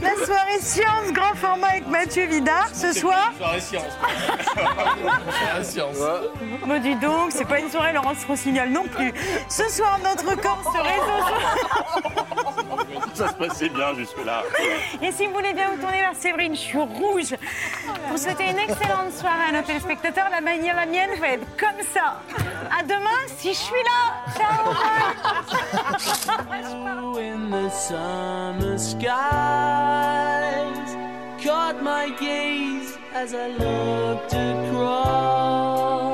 La soirée science, grand format avec Mathieu Vidard ce soir. Soirée science. [laughs] Soirée science. Me dis donc, c'est pas une soirée Laurence Rossignol non plus. Ce soir, notre corps se réseau. Ça se passait bien jusque-là. Et si vous voulez bien vous tourner vers Séverine, je suis rouge. Pour souhaiter une excellente soirée à nos téléspectateurs, la manière la mienne va être comme ça. À demain si je suis là. Ciao. In the summer skies. Caught my gaze as I looked across